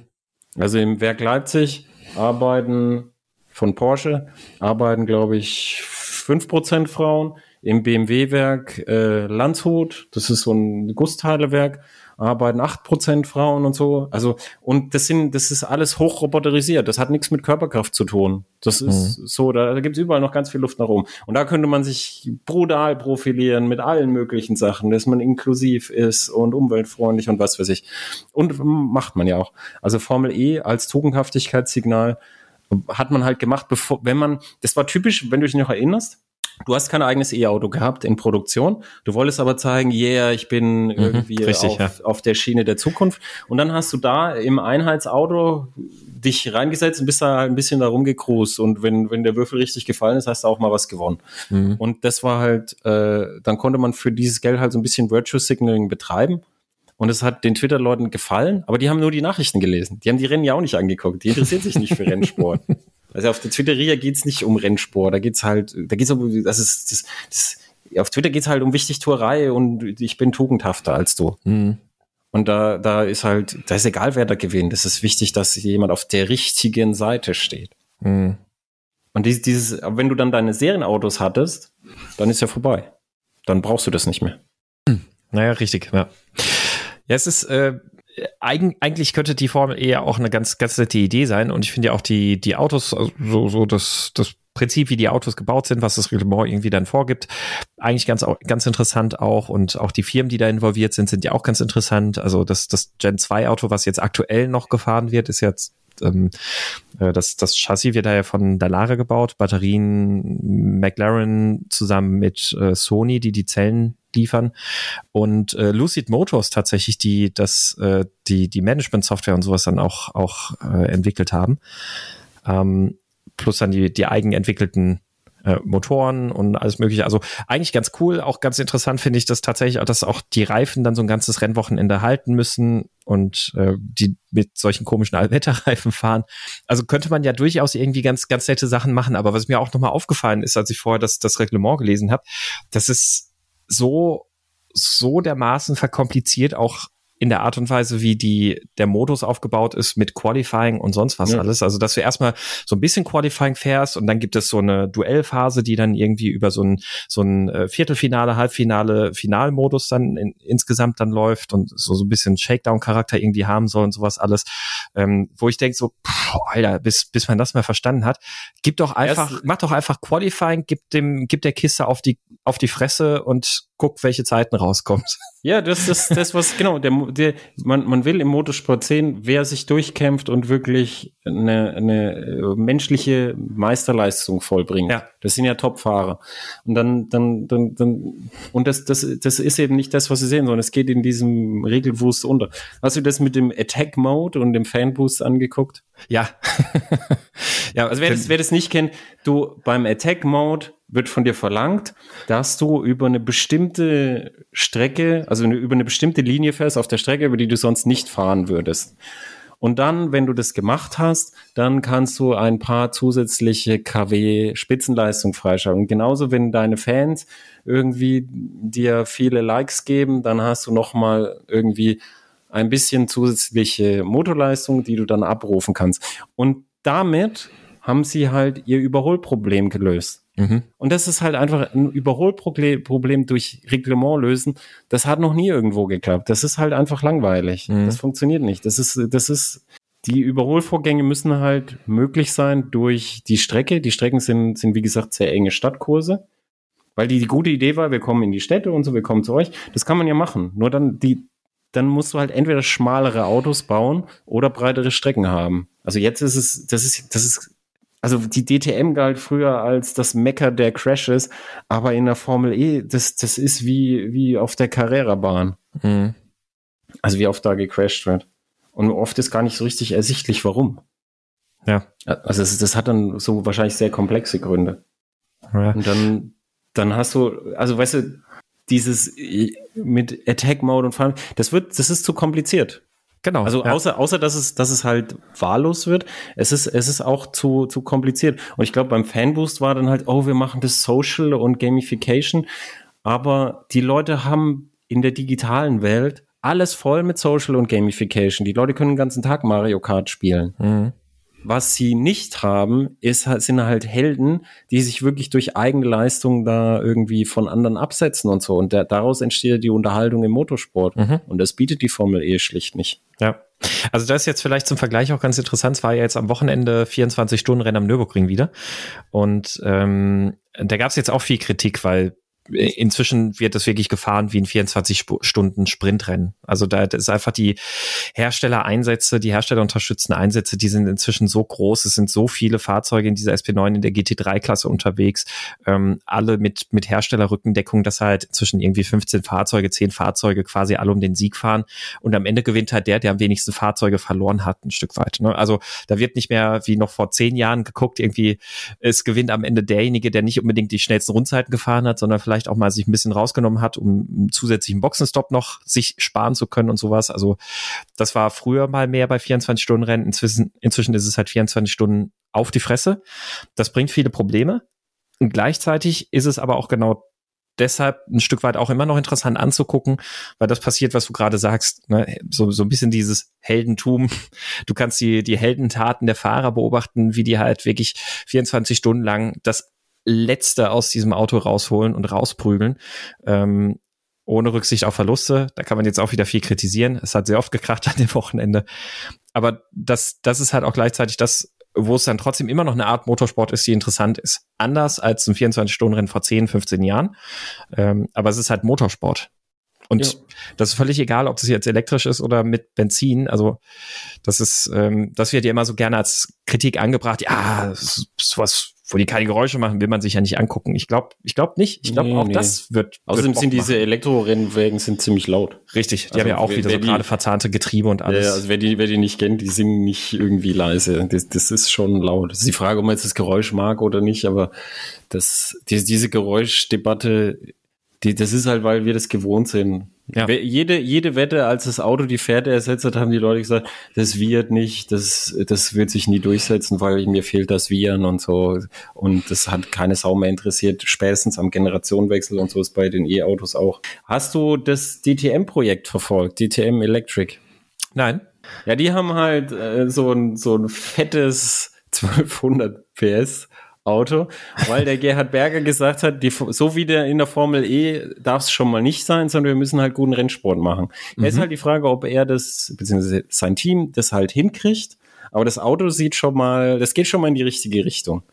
Also im Werk Leipzig arbeiten von Porsche arbeiten, glaube ich, fünf Prozent Frauen. Im BMW-Werk äh, Landshut, das ist so ein Gussteilewerk, arbeiten acht Prozent Frauen und so. Also, und das sind, das ist alles hochroboterisiert. Das hat nichts mit Körperkraft zu tun. Das ist mhm. so, da, da gibt es überall noch ganz viel Luft nach oben. Und da könnte man sich brutal profilieren mit allen möglichen Sachen, dass man inklusiv ist und umweltfreundlich und was weiß ich. Und macht man ja auch. Also Formel E als Tugendhaftigkeitssignal hat man halt gemacht, bevor, wenn man, das war typisch, wenn du dich noch erinnerst, Du hast kein eigenes E-Auto gehabt in Produktion. Du wolltest aber zeigen, yeah, ich bin mhm, irgendwie richtig, auf, ja. auf der Schiene der Zukunft. Und dann hast du da im Einheitsauto dich reingesetzt und bist da ein bisschen da rumgekrust. Und wenn, wenn der Würfel richtig gefallen ist, hast du auch mal was gewonnen. Mhm. Und das war halt, äh, dann konnte man für dieses Geld halt so ein bisschen Virtual Signaling betreiben. Und es hat den Twitter-Leuten gefallen, aber die haben nur die Nachrichten gelesen. Die haben die Rennen ja auch nicht angeguckt. Die interessieren sich nicht für Rennsport. Also auf der Twitteria geht's nicht um Rennsport, da geht's halt, da geht's um, das ist, das, das, auf Twitter geht's halt um Wichtigtuerei und ich bin tugendhafter als du. Mhm. Und da, da ist halt, da ist egal, wer da gewinnt. Es ist wichtig, dass jemand auf der richtigen Seite steht. Mhm. Und dieses, dieses, wenn du dann deine Serienautos hattest, dann ist ja vorbei. Dann brauchst du das nicht mehr. Naja, richtig, ja. Ja, es ist äh, eigentlich könnte die Formel eher auch eine ganz ganz nette Idee sein. Und ich finde ja auch die die Autos also so so das das Prinzip, wie die Autos gebaut sind, was das Reglement irgendwie dann vorgibt, eigentlich ganz ganz interessant auch. Und auch die Firmen, die da involviert sind, sind ja auch ganz interessant. Also das das Gen 2 Auto, was jetzt aktuell noch gefahren wird, ist jetzt ähm, äh, das, das Chassis wird da ja von Dallara gebaut, Batterien McLaren zusammen mit äh, Sony, die die Zellen liefern und äh, Lucid Motors tatsächlich, die das, äh, die die Management-Software und sowas dann auch auch äh, entwickelt haben, ähm, plus dann die die eigenentwickelten äh, Motoren und alles mögliche. Also eigentlich ganz cool, auch ganz interessant finde ich das tatsächlich, dass auch die Reifen dann so ein ganzes Rennwochenende halten müssen und äh, die mit solchen komischen Allwetterreifen fahren. Also könnte man ja durchaus irgendwie ganz, ganz nette Sachen machen. Aber was mir auch nochmal aufgefallen ist, als ich vorher das, das Reglement gelesen habe, das ist so, so dermaßen verkompliziert auch in der Art und Weise, wie die, der Modus aufgebaut ist mit Qualifying und sonst was ja. alles. Also, dass du erstmal so ein bisschen Qualifying fährst und dann gibt es so eine Duellphase, die dann irgendwie über so ein, so ein äh, Viertelfinale, Halbfinale, Finalmodus dann in, insgesamt dann läuft und so, so ein bisschen Shakedown-Charakter irgendwie haben soll und sowas alles. Ähm, wo ich denke so, pff, Alter, bis, bis man das mal verstanden hat, gib doch einfach, Erst, mach doch einfach Qualifying, gib dem, gib der Kiste auf die, auf die Fresse und guck, welche Zeiten rauskommt. Ja, das ist das, was, genau, der, der, man, man will im Motorsport sehen, wer sich durchkämpft und wirklich eine, eine äh, menschliche Meisterleistung vollbringt. Ja. Das sind ja Topfahrer. Und dann, dann, dann, dann, und das, das, das ist eben nicht das, was sie sehen, sondern es geht in diesem Regelwust unter. Hast du das mit dem Attack Mode und dem Fanboost angeguckt? Ja. ja, also wer das, wer das nicht kennt, du beim Attack Mode wird von dir verlangt, dass du über eine bestimmte Strecke, also über eine bestimmte Linie fährst auf der Strecke, über die du sonst nicht fahren würdest. Und dann, wenn du das gemacht hast, dann kannst du ein paar zusätzliche KW Spitzenleistung freischalten. Und genauso, wenn deine Fans irgendwie dir viele Likes geben, dann hast du nochmal irgendwie ein bisschen zusätzliche Motorleistung, die du dann abrufen kannst. Und damit haben sie halt ihr Überholproblem gelöst. Mhm. Und das ist halt einfach ein Überholproblem durch Reglement lösen. Das hat noch nie irgendwo geklappt. Das ist halt einfach langweilig. Mhm. Das funktioniert nicht. Das ist, das ist, die Überholvorgänge müssen halt möglich sein durch die Strecke. Die Strecken sind, sind wie gesagt, sehr enge Stadtkurse. Weil die, die gute Idee war, wir kommen in die Städte und so, wir kommen zu euch. Das kann man ja machen. Nur dann, die, dann musst du halt entweder schmalere Autos bauen oder breitere Strecken haben. Also jetzt ist es, das ist, das ist also die DTM galt früher als das Mecker der Crashes, aber in der Formel E, das, das ist wie, wie auf der Carrera-Bahn. Mhm. Also wie oft da gecrashed wird. Und oft ist gar nicht so richtig ersichtlich, warum. Ja. Also das, das hat dann so wahrscheinlich sehr komplexe Gründe. Ja. Und dann, dann hast du, also weißt du, dieses mit Attack Mode und Fahren, das wird, das ist zu kompliziert. Genau. Also ja. außer, außer dass es, dass es halt wahllos wird, es ist, es ist auch zu, zu kompliziert. Und ich glaube, beim Fanboost war dann halt, oh, wir machen das Social und Gamification. Aber die Leute haben in der digitalen Welt alles voll mit Social und Gamification. Die Leute können den ganzen Tag Mario Kart spielen. Mhm. Was sie nicht haben, ist, sind halt Helden, die sich wirklich durch eigene Leistung da irgendwie von anderen absetzen und so. Und der, daraus entsteht die Unterhaltung im Motorsport. Mhm. Und das bietet die Formel E schlicht nicht. Ja. Also das ist jetzt vielleicht zum Vergleich auch ganz interessant. Es war ja jetzt am Wochenende 24 Stunden Rennen am Nürburgring wieder. Und ähm, da gab es jetzt auch viel Kritik, weil inzwischen wird es wirklich gefahren wie ein 24 Stunden Sprintrennen. Also da ist einfach die Herstellereinsätze, die herstellerunterstützten Einsätze, die sind inzwischen so groß. Es sind so viele Fahrzeuge in dieser SP9 in der GT3-Klasse unterwegs, ähm, alle mit, mit Herstellerrückendeckung, dass halt inzwischen irgendwie 15 Fahrzeuge, 10 Fahrzeuge quasi alle um den Sieg fahren. Und am Ende gewinnt halt der, der am wenigsten Fahrzeuge verloren hat, ein Stück weit. Ne? Also da wird nicht mehr wie noch vor zehn Jahren geguckt, irgendwie es gewinnt am Ende derjenige, der nicht unbedingt die schnellsten Rundzeiten gefahren hat, sondern vielleicht vielleicht auch mal sich ein bisschen rausgenommen hat, um einen zusätzlichen Boxenstopp noch sich sparen zu können und sowas. Also das war früher mal mehr bei 24-Stunden-Rennen. Inzwischen, inzwischen ist es halt 24 Stunden auf die Fresse. Das bringt viele Probleme. Und gleichzeitig ist es aber auch genau deshalb ein Stück weit auch immer noch interessant anzugucken, weil das passiert, was du gerade sagst, ne? so, so ein bisschen dieses Heldentum. Du kannst die, die Heldentaten der Fahrer beobachten, wie die halt wirklich 24 Stunden lang das Letzte aus diesem Auto rausholen und rausprügeln. Ähm, ohne Rücksicht auf Verluste. Da kann man jetzt auch wieder viel kritisieren. Es hat sehr oft gekracht an dem Wochenende. Aber das, das ist halt auch gleichzeitig das, wo es dann trotzdem immer noch eine Art Motorsport ist, die interessant ist. Anders als ein 24-Stunden-Rennen vor 10, 15 Jahren. Ähm, aber es ist halt Motorsport. Und ja. das ist völlig egal, ob das jetzt elektrisch ist oder mit Benzin. Also das ist, ähm, das wird ja immer so gerne als Kritik angebracht. Ja, sowas, wo die keine Geräusche machen, will man sich ja nicht angucken. Ich glaube, ich glaube nicht. Ich glaube nee, auch nee. das wird. Außerdem wird sind diese Elektrorennwägen sind ziemlich laut. Richtig, die also haben ja auch wer, wieder wer so gerade verzahnte Getriebe und alles. Ja, also wer die, wer die nicht kennt, die sind nicht irgendwie leise. Das, das ist schon laut. Das ist die Frage, ob man jetzt das Geräusch mag oder nicht, aber das, die, diese Geräuschdebatte die, das ist halt, weil wir das gewohnt sind. Ja. Jede, jede Wette, als das Auto die Pferde ersetzt hat, haben die Leute gesagt, das wird nicht, das, das wird sich nie durchsetzen, weil mir fehlt das Viren und so. Und das hat keine Sau mehr interessiert, spätestens am Generationenwechsel und so ist bei den E-Autos auch. Hast du das DTM-Projekt verfolgt, DTM Electric? Nein. Ja, die haben halt äh, so ein, so ein fettes 1200 PS Auto, weil der Gerhard Berger gesagt hat, die, so wie der in der Formel E darf es schon mal nicht sein, sondern wir müssen halt guten Rennsport machen. Mhm. Jetzt ist halt die Frage, ob er das, beziehungsweise sein Team das halt hinkriegt, aber das Auto sieht schon mal, das geht schon mal in die richtige Richtung.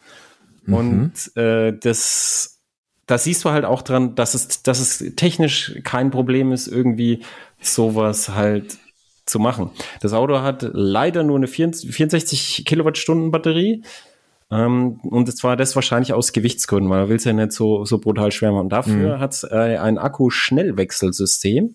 Mhm. Und äh, das, da siehst du halt auch dran, dass es, dass es technisch kein Problem ist, irgendwie sowas halt zu machen. Das Auto hat leider nur eine 64 Kilowattstunden Batterie ähm, und zwar das wahrscheinlich aus Gewichtsgründen, weil man will es ja nicht so, so brutal schwer machen. Dafür mhm. hat es äh, ein Akku-Schnellwechselsystem.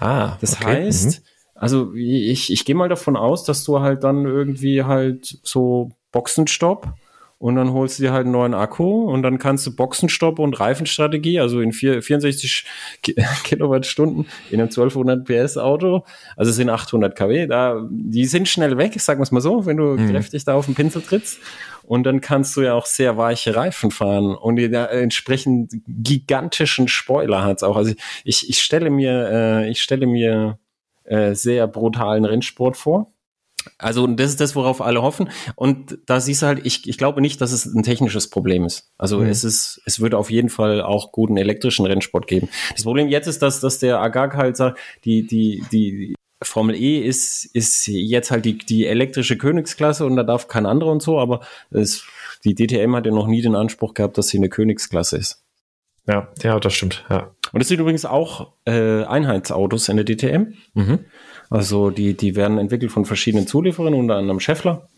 Ah, das okay. heißt, mhm. also ich, ich gehe mal davon aus, dass du halt dann irgendwie halt so Boxenstopp und dann holst du dir halt einen neuen Akku und dann kannst du Boxenstopp und Reifenstrategie, also in vier, 64 Kilowattstunden in einem 1200 PS Auto, also es sind 800 kW, da, die sind schnell weg, sagen wir es mal so, wenn du mhm. kräftig da auf den Pinsel trittst. Und dann kannst du ja auch sehr weiche Reifen fahren und die da entsprechend gigantischen Spoiler hat's auch. Also ich, ich stelle mir, äh, ich stelle mir äh, sehr brutalen Rennsport vor. Also das ist das, worauf alle hoffen. Und da siehst du halt, ich, ich glaube nicht, dass es ein technisches Problem ist. Also mhm. es ist, es würde auf jeden Fall auch guten elektrischen Rennsport geben. Das Problem jetzt ist, dass, dass der Agag halt sagt, die, die, die Formel E ist, ist jetzt halt die, die elektrische Königsklasse und da darf kein anderer und so, aber es, die DTM hat ja noch nie den Anspruch gehabt, dass sie eine Königsklasse ist. Ja, ja, das stimmt, ja. Und es sind übrigens auch äh, Einheitsautos in der DTM. Mhm. Also die, die werden entwickelt von verschiedenen Zulieferern, unter anderem Scheffler.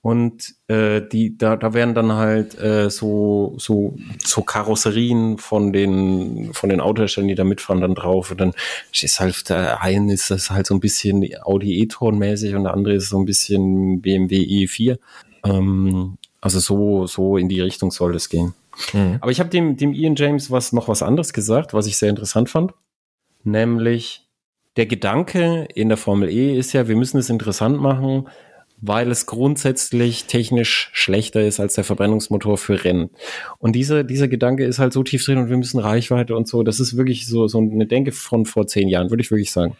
Und äh, die, da, da werden dann halt äh, so, so, so Karosserien von den, von den Autoherstellern, die da mitfahren, dann drauf. Und dann ist halt, der eine ist das halt so ein bisschen Audi e-tron mäßig und der andere ist so ein bisschen BMW i4. Ähm, also so, so in die Richtung soll es gehen. Mhm. Aber ich habe dem, dem Ian James was noch was anderes gesagt, was ich sehr interessant fand. Nämlich, der Gedanke in der Formel E ist ja, wir müssen es interessant machen, weil es grundsätzlich technisch schlechter ist als der Verbrennungsmotor für Rennen. Und dieser, dieser Gedanke ist halt so tief drin und wir müssen Reichweite und so. Das ist wirklich so, so eine Denke von vor zehn Jahren, würde ich wirklich sagen.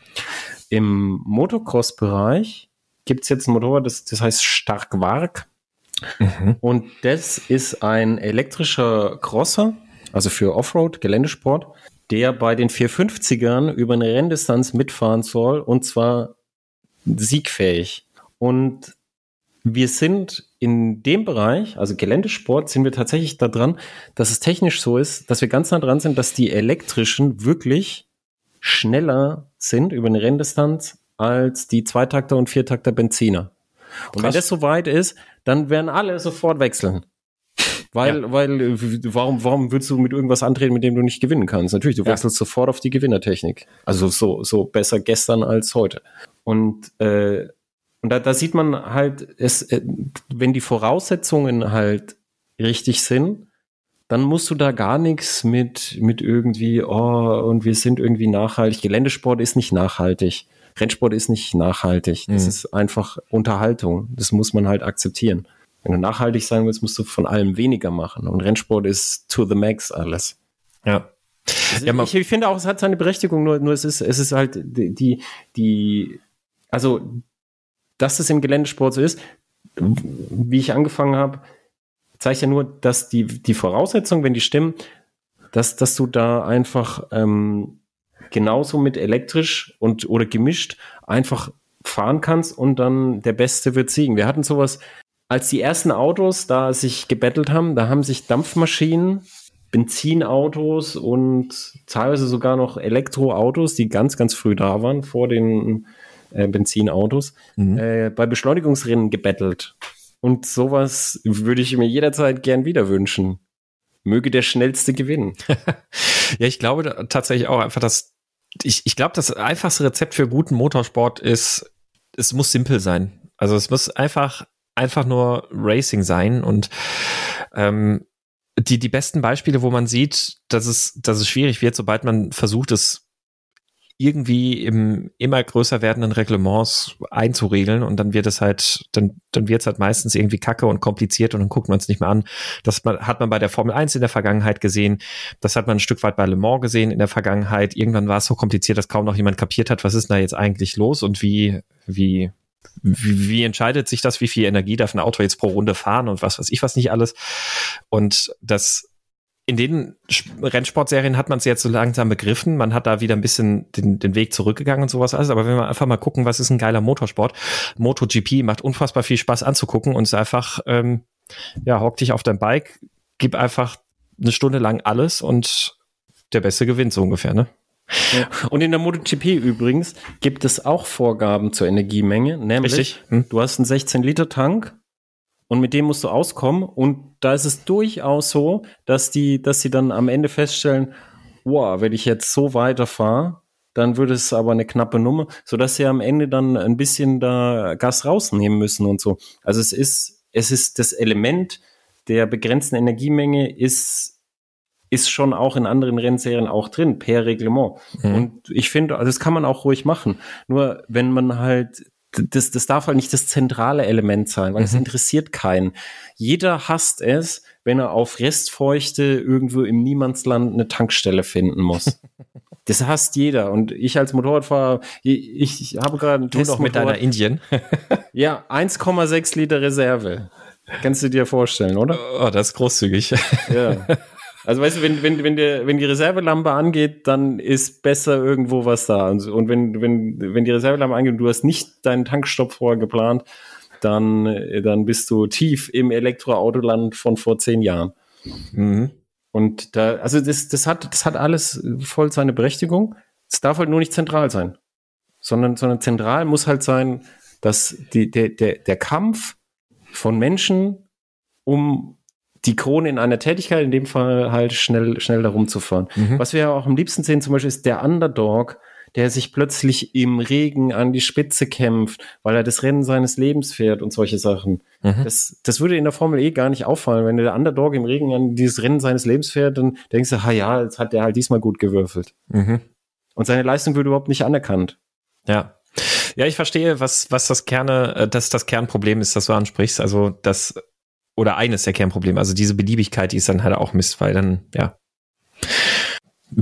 Im Motocross-Bereich gibt es jetzt ein Motorrad, das, das heißt Stark Wark. Mhm. Und das ist ein elektrischer Crosser, also für Offroad, Geländesport, der bei den 450ern über eine Renndistanz mitfahren soll und zwar siegfähig. Und wir sind in dem Bereich, also Geländesport, sind wir tatsächlich da dran, dass es technisch so ist, dass wir ganz nah dran sind, dass die elektrischen wirklich schneller sind über eine Renndistanz als die Zweitakter und Viertakter Benziner. Und Krass. wenn das so weit ist, dann werden alle sofort wechseln. Weil, ja. weil, warum, warum willst du mit irgendwas antreten, mit dem du nicht gewinnen kannst? Natürlich, du wechselst ja. sofort auf die Gewinnertechnik. Also so, so besser gestern als heute. Und, äh, und da, da sieht man halt, es, äh, wenn die Voraussetzungen halt richtig sind, dann musst du da gar nichts mit, mit irgendwie, oh, und wir sind irgendwie nachhaltig. Geländesport ist nicht nachhaltig. Rennsport ist nicht nachhaltig. Das mhm. ist einfach Unterhaltung. Das muss man halt akzeptieren. Wenn du nachhaltig sein willst, musst du von allem weniger machen. Und Rennsport ist to the max alles. Ja. Also ja ich, ich, finde auch, es hat seine Berechtigung, nur, nur es ist, es ist halt die, die, also, dass es im Geländesport so ist, wie ich angefangen habe, zeigt ja nur, dass die, die Voraussetzungen, wenn die stimmen, dass, dass du da einfach ähm, genauso mit elektrisch und oder gemischt einfach fahren kannst und dann der Beste wird siegen. Wir hatten sowas, als die ersten Autos da sich gebettelt haben, da haben sich Dampfmaschinen, Benzinautos und teilweise sogar noch Elektroautos, die ganz, ganz früh da waren, vor den äh, Benzinautos, mhm. äh, bei Beschleunigungsrennen gebettelt. Und sowas würde ich mir jederzeit gern wieder wünschen. Möge der Schnellste gewinnen. ja, ich glaube tatsächlich auch einfach, dass ich, ich glaube, das einfachste Rezept für guten Motorsport ist, es muss simpel sein. Also es muss einfach, einfach nur Racing sein und ähm, die, die besten Beispiele, wo man sieht, dass es, dass es schwierig wird, sobald man versucht, es irgendwie im immer größer werdenden Reglements einzuregeln und dann wird es halt, dann, dann wird es halt meistens irgendwie kacke und kompliziert und dann guckt man es nicht mehr an. Das hat man bei der Formel 1 in der Vergangenheit gesehen. Das hat man ein Stück weit bei Le Mans gesehen in der Vergangenheit. Irgendwann war es so kompliziert, dass kaum noch jemand kapiert hat, was ist da jetzt eigentlich los und wie, wie, wie, wie entscheidet sich das, wie viel Energie darf ein Auto jetzt pro Runde fahren und was weiß ich was nicht alles. Und das in den Rennsportserien hat man es jetzt so langsam begriffen. Man hat da wieder ein bisschen den, den Weg zurückgegangen und sowas alles. Aber wenn wir einfach mal gucken, was ist ein geiler Motorsport? MotoGP macht unfassbar viel Spaß anzugucken und ist einfach, ähm, ja, hock dich auf dein Bike, gib einfach eine Stunde lang alles und der Beste gewinnt so ungefähr, ne? Ja. Und in der MotoGP übrigens gibt es auch Vorgaben zur Energiemenge, nämlich. Hm? du hast einen 16 Liter Tank und mit dem musst du auskommen. Und da ist es durchaus so, dass die, dass sie dann am Ende feststellen, wow, wenn ich jetzt so weiterfahre, dann würde es aber eine knappe Nummer, sodass sie am Ende dann ein bisschen da Gas rausnehmen müssen und so. Also es ist, es ist das Element der begrenzten Energiemenge ist ist schon auch in anderen Rennserien auch drin, per Reglement. Mhm. Und ich finde, also das kann man auch ruhig machen. Nur wenn man halt das, das darf halt nicht das zentrale Element sein, weil es mhm. interessiert keinen. Jeder hasst es, wenn er auf Restfeuchte irgendwo im Niemandsland eine Tankstelle finden muss. das hasst jeder. Und ich als Motorradfahrer, ich, ich habe gerade einen Du noch mit deiner Indien. ja, 1,6 Liter Reserve. Kannst du dir vorstellen, oder? Oh, das ist großzügig. ja. Also weißt du, wenn, wenn, wenn, der, wenn die Reservelampe angeht, dann ist besser irgendwo was da. Und, und wenn, wenn, wenn die Reservelampe angeht und du hast nicht deinen Tankstopp vorher geplant, dann, dann bist du tief im Elektroautoland von vor zehn Jahren. Mhm. Und da, also das, das hat, das hat alles voll seine Berechtigung. Es darf halt nur nicht zentral sein. Sondern, sondern zentral muss halt sein, dass die, der, der, der Kampf von Menschen um die Krone in einer Tätigkeit, in dem Fall halt schnell, schnell da rumzufahren. Mhm. Was wir ja auch am liebsten sehen zum Beispiel ist der Underdog, der sich plötzlich im Regen an die Spitze kämpft, weil er das Rennen seines Lebens fährt und solche Sachen. Mhm. Das, das würde in der Formel E gar nicht auffallen. Wenn der Underdog im Regen an dieses Rennen seines Lebens fährt, dann denkst du, ha ja, jetzt hat der halt diesmal gut gewürfelt. Mhm. Und seine Leistung wird überhaupt nicht anerkannt. Ja. Ja, ich verstehe, was, was das Kerne, äh, das das Kernproblem ist, das du ansprichst. Also, dass oder eines der Kernprobleme. Also diese Beliebigkeit, die ist dann halt auch Mist, weil dann, ja,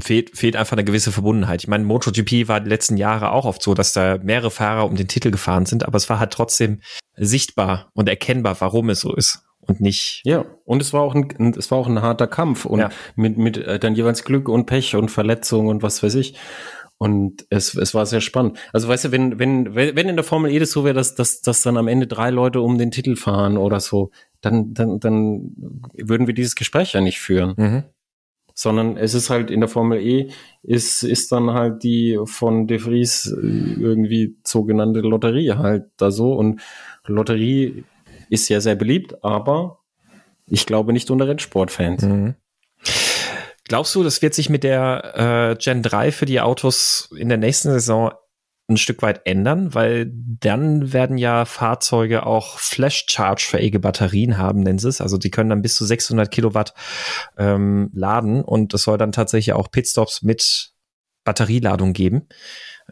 fehlt, fehlt einfach eine gewisse Verbundenheit. Ich meine, MotoGP war die letzten Jahre auch oft so, dass da mehrere Fahrer um den Titel gefahren sind, aber es war halt trotzdem sichtbar und erkennbar, warum es so ist und nicht. Ja, und es war auch ein, es war auch ein harter Kampf und ja. mit, mit äh, dann jeweils Glück und Pech und Verletzung und was weiß ich. Und es, es war sehr spannend. Also weißt du, wenn, wenn, wenn in der Formel E das so wäre, dass, dass, dass dann am Ende drei Leute um den Titel fahren oder so, dann, dann, dann würden wir dieses Gespräch ja nicht führen. Mhm. Sondern es ist halt in der Formel E, ist, ist dann halt die von De Vries äh, irgendwie sogenannte Lotterie halt da so. Und Lotterie ist ja sehr beliebt, aber ich glaube nicht unter Rennsportfans. Mhm. Glaubst du, das wird sich mit der äh, Gen 3 für die Autos in der nächsten Saison ein Stück weit ändern, weil dann werden ja Fahrzeuge auch Flash-Charge-fähige Batterien haben, nennen sie es. Also die können dann bis zu 600 Kilowatt ähm, laden und es soll dann tatsächlich auch Pitstops mit Batterieladung geben.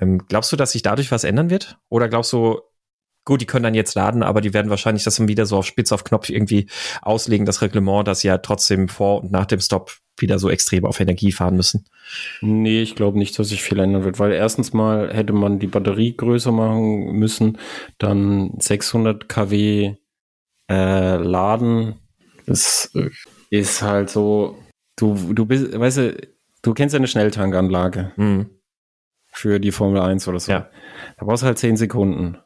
Ähm, glaubst du, dass sich dadurch was ändern wird? Oder glaubst du, gut, die können dann jetzt laden, aber die werden wahrscheinlich das dann wieder so auf Spitz auf Knopf irgendwie auslegen, das Reglement, dass sie ja trotzdem vor und nach dem Stop wieder so extrem auf Energie fahren müssen. Nee, ich glaube nicht, dass sich viel ändern wird, weil erstens mal hätte man die Batterie größer machen müssen, dann 600 kW äh, laden. Das ist halt so, du, du bist, weißt du, du kennst ja eine Schnelltankanlage. Mhm. für die Formel 1 oder so. Ja. Da brauchst du halt 10 Sekunden.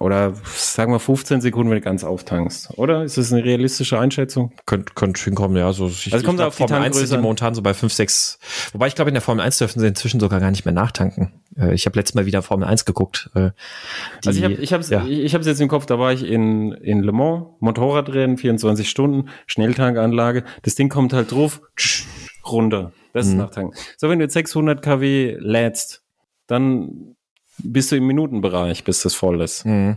Oder sagen wir 15 Sekunden, wenn du ganz auftankst. Oder? Ist das eine realistische Einschätzung? Könnte könnt hinkommen, ja. So, ich, also kommt auf die Formel 1 sind die momentan so bei 5, 6. Wobei ich glaube, in der Formel 1 dürfen sie inzwischen sogar gar nicht mehr nachtanken. Äh, ich habe letztes Mal wieder Formel 1 geguckt. Äh, die, also ich habe ich hab's, ja. ich, hab's jetzt im Kopf, da war ich in, in Le Mans, Motorradrennen, 24 Stunden, Schnelltankanlage. Das Ding kommt halt drauf, runter. Das mhm. ist Nachtanken. So, wenn du jetzt 600 kW lädst, dann bist du im Minutenbereich, bis das voll ist. Mhm.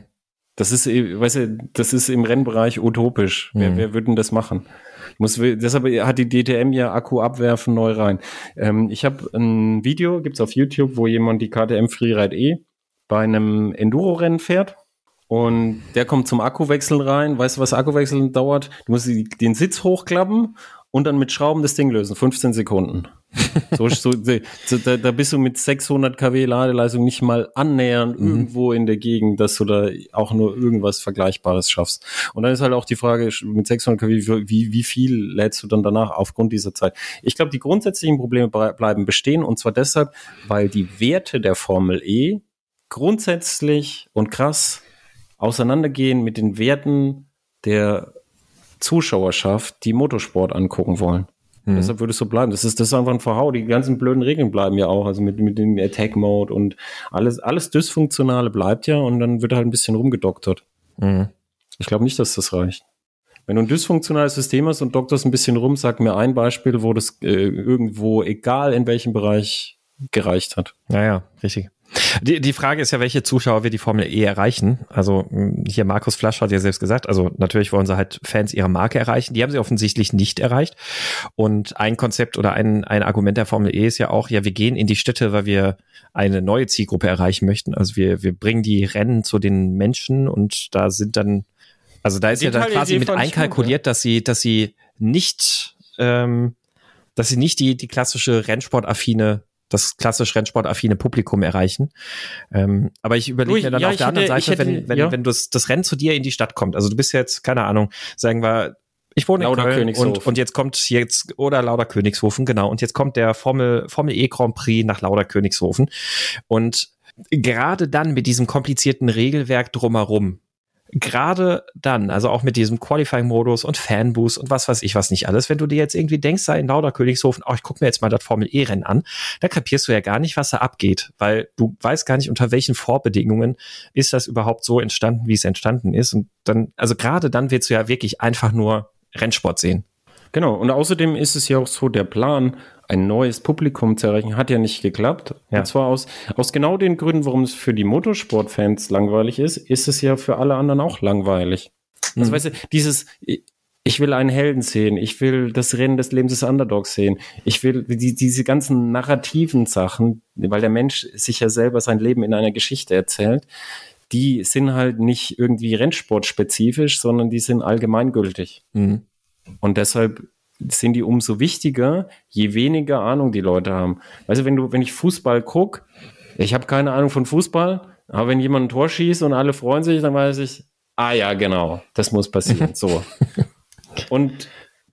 Das ist, weißt du, das ist im Rennbereich utopisch. Mhm. Wer, wer würde denn das machen? Muss, deshalb hat die DTM ja Akku abwerfen neu rein. Ähm, ich habe ein Video, gibt's auf YouTube, wo jemand die KTM Freeride E bei einem Enduro-Rennen fährt. Und der kommt zum Akkuwechseln rein. Weißt du, was Akkuwechseln dauert? Du musst den Sitz hochklappen und dann mit Schrauben das Ding lösen. 15 Sekunden. So, so, so da, da, bist du mit 600 kW Ladeleistung nicht mal annähernd mhm. irgendwo in der Gegend, dass du da auch nur irgendwas Vergleichbares schaffst. Und dann ist halt auch die Frage, mit 600 kW, wie, wie viel lädst du dann danach aufgrund dieser Zeit? Ich glaube, die grundsätzlichen Probleme bleiben bestehen und zwar deshalb, weil die Werte der Formel E grundsätzlich und krass auseinandergehen mit den Werten der Zuschauerschaft, die Motorsport angucken wollen. Mhm. Deshalb würde es so bleiben. Das ist, das ist einfach ein Verhau. Die ganzen blöden Regeln bleiben ja auch. Also mit, mit dem Attack-Mode und alles, alles Dysfunktionale bleibt ja und dann wird halt ein bisschen rumgedoktert. Mhm. Ich glaube nicht, dass das reicht. Wenn du ein dysfunktionales System hast und doktorst ein bisschen rum, sag mir ein Beispiel, wo das äh, irgendwo, egal in welchem Bereich, gereicht hat. Ja, ja, richtig. Die, die Frage ist ja, welche Zuschauer wir die Formel E erreichen. Also hm, hier Markus Flasch hat ja selbst gesagt, also natürlich wollen sie halt Fans ihrer Marke erreichen. Die haben sie offensichtlich nicht erreicht. Und ein Konzept oder ein, ein Argument der Formel E ist ja auch, ja, wir gehen in die Städte, weil wir eine neue Zielgruppe erreichen möchten. Also wir, wir bringen die Rennen zu den Menschen und da sind dann, also da ist die ja dann quasi mit einkalkuliert, dass sie, dass sie nicht, ähm, dass sie nicht die, die klassische Rennsportaffine das klassisch Rennsportaffine Publikum erreichen. Ähm, aber ich überlege mir dann ja, auf der anderen Seite, hätte, wenn, wenn, ja. wenn das, das Rennen zu dir in die Stadt kommt, also du bist jetzt, keine Ahnung, sagen wir, ich wohne in Lauder Köln und, und jetzt kommt jetzt, oder Lauder Königshofen, genau, und jetzt kommt der Formel, Formel E Grand Prix nach Lauder Königshofen und gerade dann mit diesem komplizierten Regelwerk drumherum, gerade dann, also auch mit diesem Qualifying-Modus und Fanboost und was weiß ich was nicht alles, wenn du dir jetzt irgendwie denkst, sei in Lauder Königshofen, oh, ich guck mir jetzt mal das Formel E-Rennen an, da kapierst du ja gar nicht, was da abgeht, weil du weißt gar nicht, unter welchen Vorbedingungen ist das überhaupt so entstanden, wie es entstanden ist. Und dann, also gerade dann willst du ja wirklich einfach nur Rennsport sehen. Genau, und außerdem ist es ja auch so der Plan, ein neues Publikum zu erreichen, hat ja nicht geklappt. Ja. Und zwar aus, aus genau den Gründen, warum es für die Motorsportfans langweilig ist, ist es ja für alle anderen auch langweilig. Also, mhm. Also weißt du, dieses, ich will einen Helden sehen, ich will das Rennen des Lebens des Underdogs sehen, ich will die, diese ganzen narrativen Sachen, weil der Mensch sich ja selber sein Leben in einer Geschichte erzählt, die sind halt nicht irgendwie rennsportspezifisch, sondern die sind allgemeingültig. Mhm. Und deshalb sind die umso wichtiger, je weniger Ahnung die Leute haben. Also wenn du, wenn ich Fußball gucke, ich habe keine Ahnung von Fußball, aber wenn jemand ein Tor schießt und alle freuen sich, dann weiß ich, ah ja, genau, das muss passieren. So. und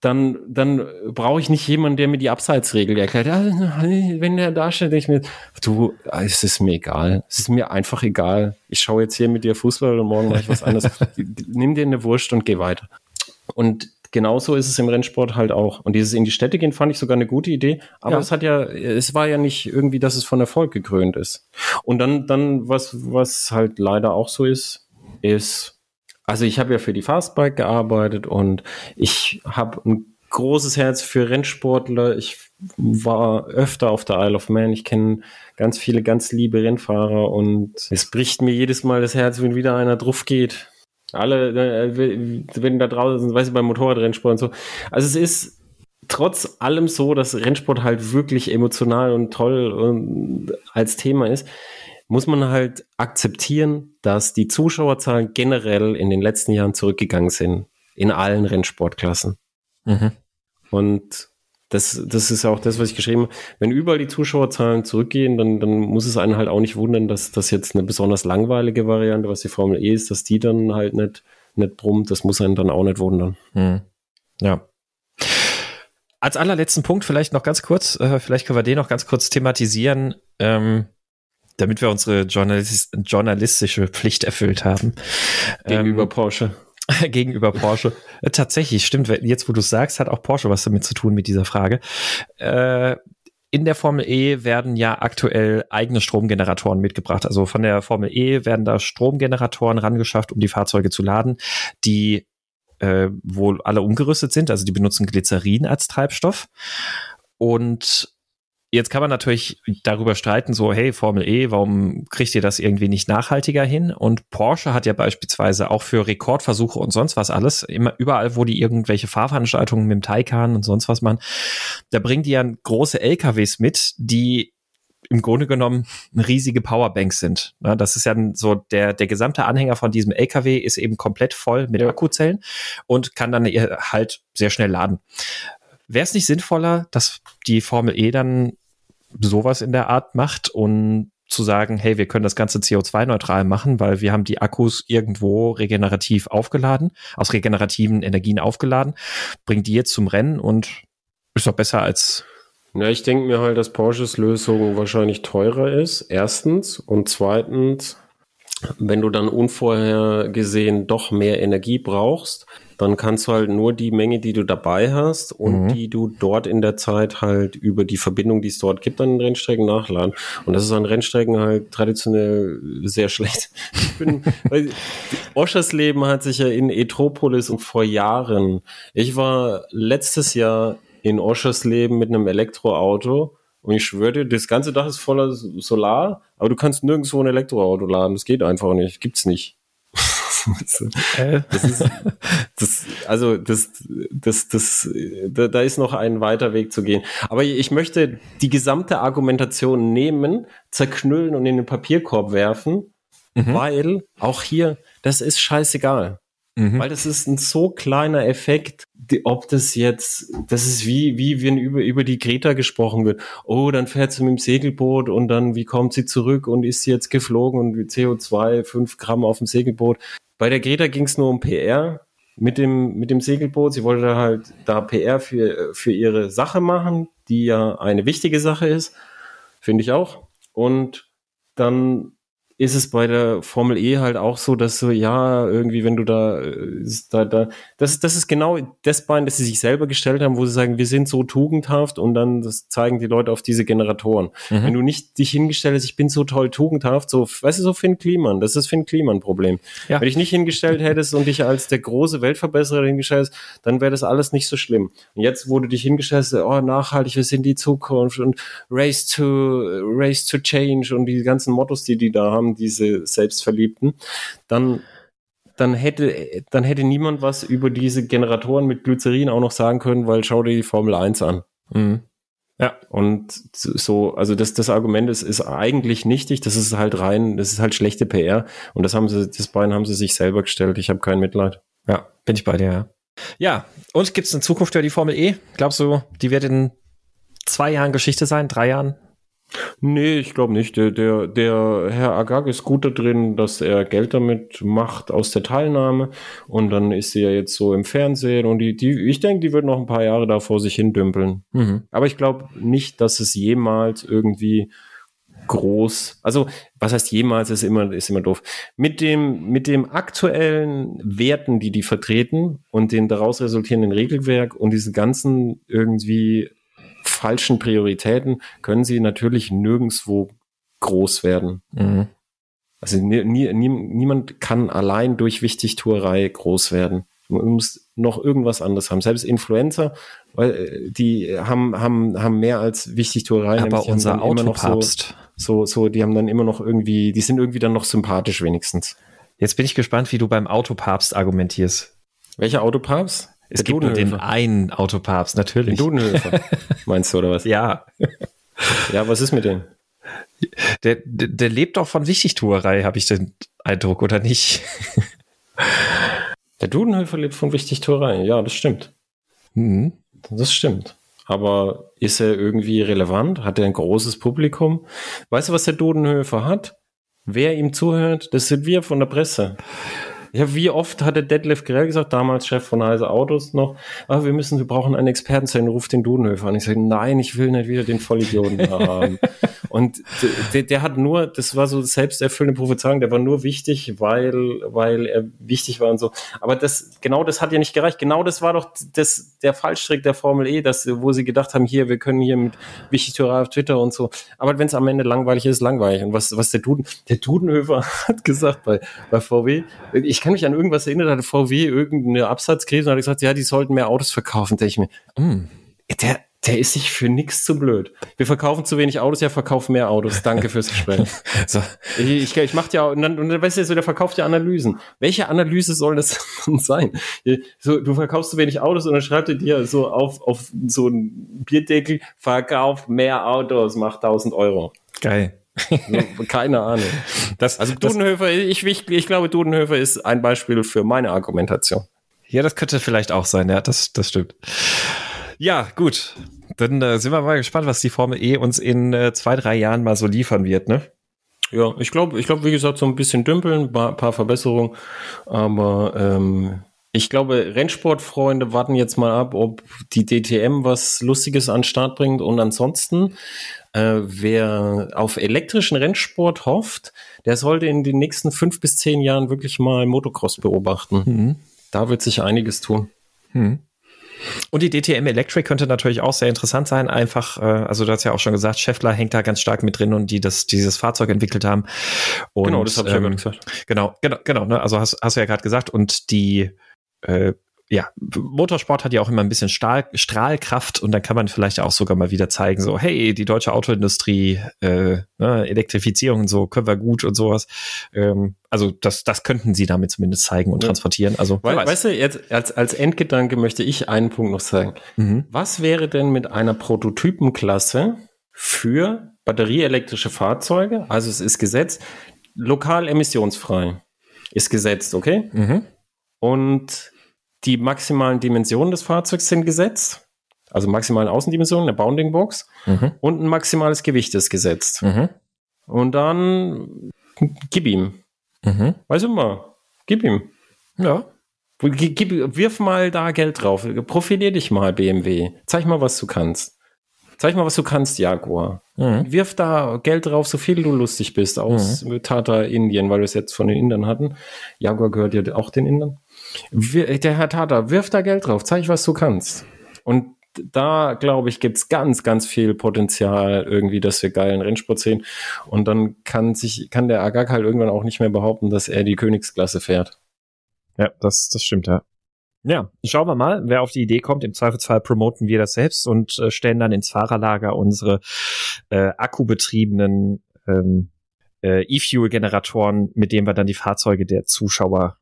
dann, dann brauche ich nicht jemanden, der mir die Abseitsregel erklärt. Ja, wenn der da steht, ich mir, du, es ist mir egal. Es ist mir einfach egal. Ich schaue jetzt hier mit dir Fußball und morgen mache ich was anderes. Nimm dir eine Wurst und geh weiter. Und genauso ist es im Rennsport halt auch. Und dieses in die Städte gehen fand ich sogar eine gute Idee. Aber ja. es hat ja, es war ja nicht irgendwie, dass es von Erfolg gekrönt ist. Und dann, dann, was, was halt leider auch so ist, ist, also ich habe ja für die Fastbike gearbeitet und ich habe ein großes Herz für Rennsportler. Ich war öfter auf der Isle of Man. Ich kenne ganz viele ganz liebe Rennfahrer und es bricht mir jedes Mal das Herz, wenn wieder einer drauf geht. Alle, äh, wenn da draußen sind, weiß ich, beim Motorradrennsport und so. Also es ist trotz allem so, dass Rennsport halt wirklich emotional und toll und als Thema ist, muss man halt akzeptieren, dass die Zuschauerzahlen generell in den letzten Jahren zurückgegangen sind. In allen Rennsportklassen. Mhm. Und das, das ist auch das, was ich geschrieben habe. Wenn überall die Zuschauerzahlen zurückgehen, dann, dann muss es einen halt auch nicht wundern, dass das jetzt eine besonders langweilige Variante, was die Formel E ist, dass die dann halt nicht, nicht brummt. Das muss einen dann auch nicht wundern. Hm. Ja. Als allerletzten Punkt vielleicht noch ganz kurz, äh, vielleicht können wir den noch ganz kurz thematisieren. Ähm, damit wir unsere Journalist journalistische Pflicht erfüllt haben. Gegenüber ähm, Porsche. gegenüber Porsche. Äh, tatsächlich, stimmt. Jetzt, wo du sagst, hat auch Porsche was damit zu tun mit dieser Frage. Äh, in der Formel E werden ja aktuell eigene Stromgeneratoren mitgebracht. Also von der Formel E werden da Stromgeneratoren rangeschafft, um die Fahrzeuge zu laden, die äh, wohl alle umgerüstet sind. Also die benutzen Glycerin als Treibstoff. Und Jetzt kann man natürlich darüber streiten, so, hey, Formel E, warum kriegt ihr das irgendwie nicht nachhaltiger hin? Und Porsche hat ja beispielsweise auch für Rekordversuche und sonst was alles, immer überall, wo die irgendwelche Fahrveranstaltungen mit dem Taycan und sonst was machen, da bringen die ja große LKWs mit, die im Grunde genommen riesige Powerbanks sind. Das ist ja so der, der gesamte Anhänger von diesem LKW ist eben komplett voll mit Akkuzellen und kann dann halt sehr schnell laden. Wäre es nicht sinnvoller, dass die Formel E dann sowas in der Art macht und zu sagen, hey, wir können das Ganze CO2-neutral machen, weil wir haben die Akkus irgendwo regenerativ aufgeladen, aus regenerativen Energien aufgeladen, bringt die jetzt zum Rennen und ist doch besser als ja, ich denke mir halt, dass Porsches Lösung wahrscheinlich teurer ist, erstens. Und zweitens, wenn du dann unvorhergesehen doch mehr Energie brauchst, dann kannst du halt nur die Menge, die du dabei hast und mhm. die du dort in der Zeit halt über die Verbindung, die es dort gibt, an den Rennstrecken nachladen. Und das ist an Rennstrecken halt traditionell sehr schlecht. Ich bin, weil Oschers Leben hat sich ja in Etropolis und vor Jahren, ich war letztes Jahr in Oschers Leben mit einem Elektroauto und ich schwöre dir, das ganze Dach ist voller Solar, aber du kannst nirgendwo ein Elektroauto laden. Das geht einfach nicht. Gibt's nicht. Das ist, das, also das, das, das, da, da ist noch ein weiter Weg zu gehen. Aber ich möchte die gesamte Argumentation nehmen, zerknüllen und in den Papierkorb werfen, mhm. weil auch hier, das ist scheißegal. Mhm. Weil das ist ein so kleiner Effekt, die, ob das jetzt, das ist wie, wie wenn über, über die Greta gesprochen wird. Oh, dann fährt sie mit dem Segelboot und dann, wie kommt sie zurück und ist sie jetzt geflogen und CO2, fünf Gramm auf dem Segelboot. Bei der Greta ging es nur um PR mit dem, mit dem Segelboot. Sie wollte halt da PR für, für ihre Sache machen, die ja eine wichtige Sache ist, finde ich auch. Und dann ist es bei der Formel E halt auch so, dass so, ja, irgendwie, wenn du da, äh, da, da das, das ist genau das Bein, das sie sich selber gestellt haben, wo sie sagen, wir sind so tugendhaft und dann das zeigen die Leute auf diese Generatoren. Mhm. Wenn du nicht dich hingestellt hast, ich bin so toll tugendhaft, so, weißt du, so Finn Kliman, das ist Finn Kliman Problem. Ja. Wenn dich nicht hingestellt hättest und dich als der große Weltverbesserer hingestellt hast, dann wäre das alles nicht so schlimm. Und jetzt, wo du dich hingestellt hast, oh, nachhaltig, wir sind die Zukunft und Race to, Race to Change und die ganzen Mottos, die die da haben, haben, diese Selbstverliebten, dann dann hätte, dann hätte niemand was über diese Generatoren mit Glycerin auch noch sagen können, weil schau dir die Formel 1 an. Mhm. Ja. Und so, also das, das Argument ist, ist eigentlich nichtig, das ist halt rein, das ist halt schlechte PR. Und das haben sie, das Bein haben sie sich selber gestellt. Ich habe kein Mitleid. Ja, bin ich bei dir, ja. Ja, und gibt es eine Zukunft für die Formel E? Glaubst du, die wird in zwei Jahren Geschichte sein, drei Jahren? Nee, ich glaube nicht. Der, der, der Herr Agag ist gut da drin, dass er Geld damit macht aus der Teilnahme. Und dann ist sie ja jetzt so im Fernsehen und die, die ich denke, die wird noch ein paar Jahre da vor sich hin dümpeln. Mhm. Aber ich glaube nicht, dass es jemals irgendwie groß, also was heißt jemals, ist immer, ist immer doof. Mit dem, mit dem aktuellen Werten, die die vertreten und den daraus resultierenden Regelwerk und diesen ganzen irgendwie falschen Prioritäten können sie natürlich nirgendswo groß werden. Mhm. Also nie, nie, niemand kann allein durch Wichtigtuerei groß werden. Man muss noch irgendwas anderes haben. Selbst Influencer, weil äh, die haben, haben, haben mehr als Wichtigtuerei. Aber unser Autopapst. So, so, so, die haben dann immer noch irgendwie, die sind irgendwie dann noch sympathisch wenigstens. Jetzt bin ich gespannt, wie du beim Autopapst argumentierst. Welcher Autopapst? Es der gibt nur den einen Autopapst, natürlich. Den Dudenhöfer, meinst du, oder was? Ja. Ja, was ist mit dem? Der, der, der lebt doch von Wichtigtuerei, habe ich den Eindruck, oder nicht? Der Dudenhöfer lebt von Wichtigtuerei, ja, das stimmt. Mhm. Das stimmt. Aber ist er irgendwie relevant? Hat er ein großes Publikum? Weißt du, was der Dudenhöfer hat? Wer ihm zuhört, das sind wir von der Presse. Ja, wie oft hatte Detlef Grell gesagt, damals Chef von Heise Autos noch, ah, wir müssen, wir brauchen einen Experten sein, ruft den Dudenhöfer an. Ich sage, nein, ich will nicht wieder den Vollidioten da haben. Und der, der hat nur, das war so selbsterfüllende Prophezeiung, der war nur wichtig, weil, weil er wichtig war und so. Aber das, genau das hat ja nicht gereicht. Genau das war doch das, der Fallstrick der Formel E, dass, wo sie gedacht haben, hier, wir können hier mit Wichtigtürer auf Twitter und so. Aber wenn es am Ende langweilig ist, langweilig. Und was, was der Duden, der Dudenhöfer hat gesagt bei, bei VW, ich kann mich an irgendwas erinnern, hatte VW irgendeine Absatzkrise und hat gesagt, ja, die sollten mehr Autos verkaufen, denke ich mir. Mm. Der, der ist sich für nichts zu blöd. Wir verkaufen zu wenig Autos, ja, verkaufen mehr Autos. Danke fürs Gespräch. so. Ich, ich, ich mach ja, und dann, und dann weißt du, so, der verkauft ja Analysen. Welche Analyse soll das sein? So, du verkaufst zu wenig Autos und dann schreibt er dir so auf, auf so einen Bierdeckel, verkauft mehr Autos, macht 1000 Euro. Geil. Keine Ahnung. Das, also Dudenhöfer, ich, ich, ich glaube, Dudenhöfer ist ein Beispiel für meine Argumentation. Ja, das könnte vielleicht auch sein, ja, das, das stimmt. Ja, gut. Dann äh, sind wir mal gespannt, was die Formel E uns in äh, zwei, drei Jahren mal so liefern wird, ne? Ja, ich glaube, ich glaube, wie gesagt, so ein bisschen dümpeln, paar, paar Verbesserungen, aber ähm, ich glaube, Rennsportfreunde warten jetzt mal ab, ob die DTM was Lustiges an den Start bringt und ansonsten, äh, wer auf elektrischen Rennsport hofft, der sollte in den nächsten fünf bis zehn Jahren wirklich mal Motocross beobachten. Mhm. Da wird sich einiges tun. Mhm. Und die DTM Electric könnte natürlich auch sehr interessant sein. Einfach, äh, also du hast ja auch schon gesagt, Scheffler hängt da ganz stark mit drin und die das dieses Fahrzeug entwickelt haben. Und, genau, das habe ich ähm, ja gar nicht gesagt. Genau, genau, genau. Ne? Also hast, hast du ja gerade gesagt und die äh, ja, Motorsport hat ja auch immer ein bisschen Stahl, Strahlkraft und dann kann man vielleicht auch sogar mal wieder zeigen, so, hey, die deutsche Autoindustrie, äh, ne, Elektrifizierung und so, können wir gut und sowas. Ähm, also das, das könnten sie damit zumindest zeigen und ja. transportieren. Also, We weiß. weißt du, jetzt als, als Endgedanke möchte ich einen Punkt noch sagen. Mhm. Was wäre denn mit einer Prototypenklasse für batterieelektrische Fahrzeuge? Also es ist gesetzt, lokal emissionsfrei. Ist gesetzt, okay? Mhm. Und die maximalen Dimensionen des Fahrzeugs sind gesetzt. Also maximalen Außendimensionen, eine Bounding Box. Mhm. Und ein maximales Gewicht ist gesetzt. Mhm. Und dann gib ihm. Mhm. Weißt du mal, gib ihm. Ja. Gib, wirf mal da Geld drauf. Profilier dich mal, BMW. Zeig mal, was du kannst. Zeig mal, was du kannst, Jaguar. Mhm. Wirf da Geld drauf, so viel du lustig bist, aus mhm. Tata Indien, weil wir es jetzt von den Indern hatten. Jaguar gehört ja auch den Indern. Der Herr Tata, wirf da Geld drauf, zeig, was du kannst. Und da, glaube ich, gibt's ganz, ganz viel Potenzial irgendwie, dass wir geilen Rennsport sehen. Und dann kann sich, kann der Agag halt irgendwann auch nicht mehr behaupten, dass er die Königsklasse fährt. Ja, das, das stimmt, ja. Ja, schauen wir mal, wer auf die Idee kommt. Im Zweifelsfall promoten wir das selbst und äh, stellen dann ins Fahrerlager unsere äh, akkubetriebenen ähm, äh, E-Fuel-Generatoren, mit denen wir dann die Fahrzeuge der Zuschauer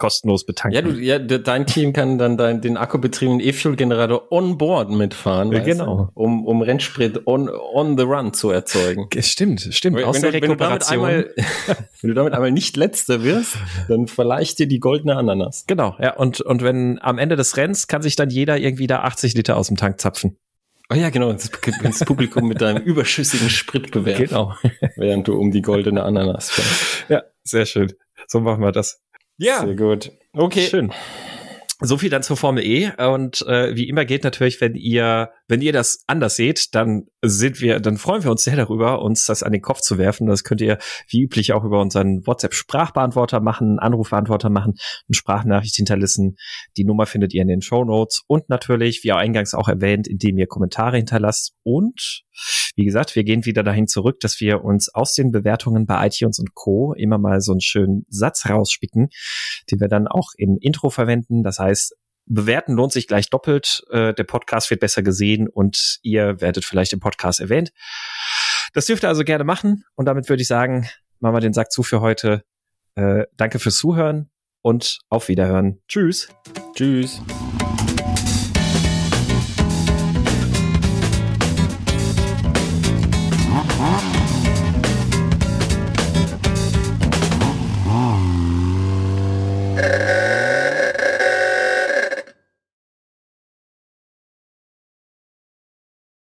kostenlos betanken. Ja, du, ja, dein Team kann dann dein, den akkubetriebenen E-Fuel-Generator on board mitfahren. Ja, genau. Du, um, um Rennsprit on, on the run zu erzeugen. Stimmt, stimmt. Wenn, Aus der du, wenn, du damit einmal, wenn du damit einmal nicht letzter wirst, dann verleicht dir die goldene Ananas. Genau, ja. Und, und wenn am Ende des Renns kann sich dann jeder irgendwie da 80 Liter aus dem Tank zapfen. Oh ja, genau. Das, das Publikum mit deinem überschüssigen Sprit bewerfen. Genau. Während du um die goldene Ananas fährst. Ja, sehr schön. So machen wir das. Ja. Sehr gut. Okay. Schön. So viel dann zur Formel E. Und äh, wie immer geht natürlich, wenn ihr, wenn ihr das anders seht, dann sind wir, dann freuen wir uns sehr darüber, uns das an den Kopf zu werfen. Das könnt ihr wie üblich auch über unseren WhatsApp-Sprachbeantworter machen, Anrufbeantworter machen, eine Sprachnachricht hinterlassen. Die Nummer findet ihr in den Show Notes und natürlich, wie eingangs auch erwähnt, indem ihr Kommentare hinterlasst. Und wie gesagt, wir gehen wieder dahin zurück, dass wir uns aus den Bewertungen bei iTunes und Co. immer mal so einen schönen Satz rausspicken, den wir dann auch im Intro verwenden. Das heißt, bewerten lohnt sich gleich doppelt. Äh, der Podcast wird besser gesehen und ihr werdet vielleicht im Podcast erwähnt. Das dürft ihr also gerne machen. Und damit würde ich sagen, machen wir den Sack zu für heute. Äh, danke fürs Zuhören und auf Wiederhören. Tschüss. Tschüss.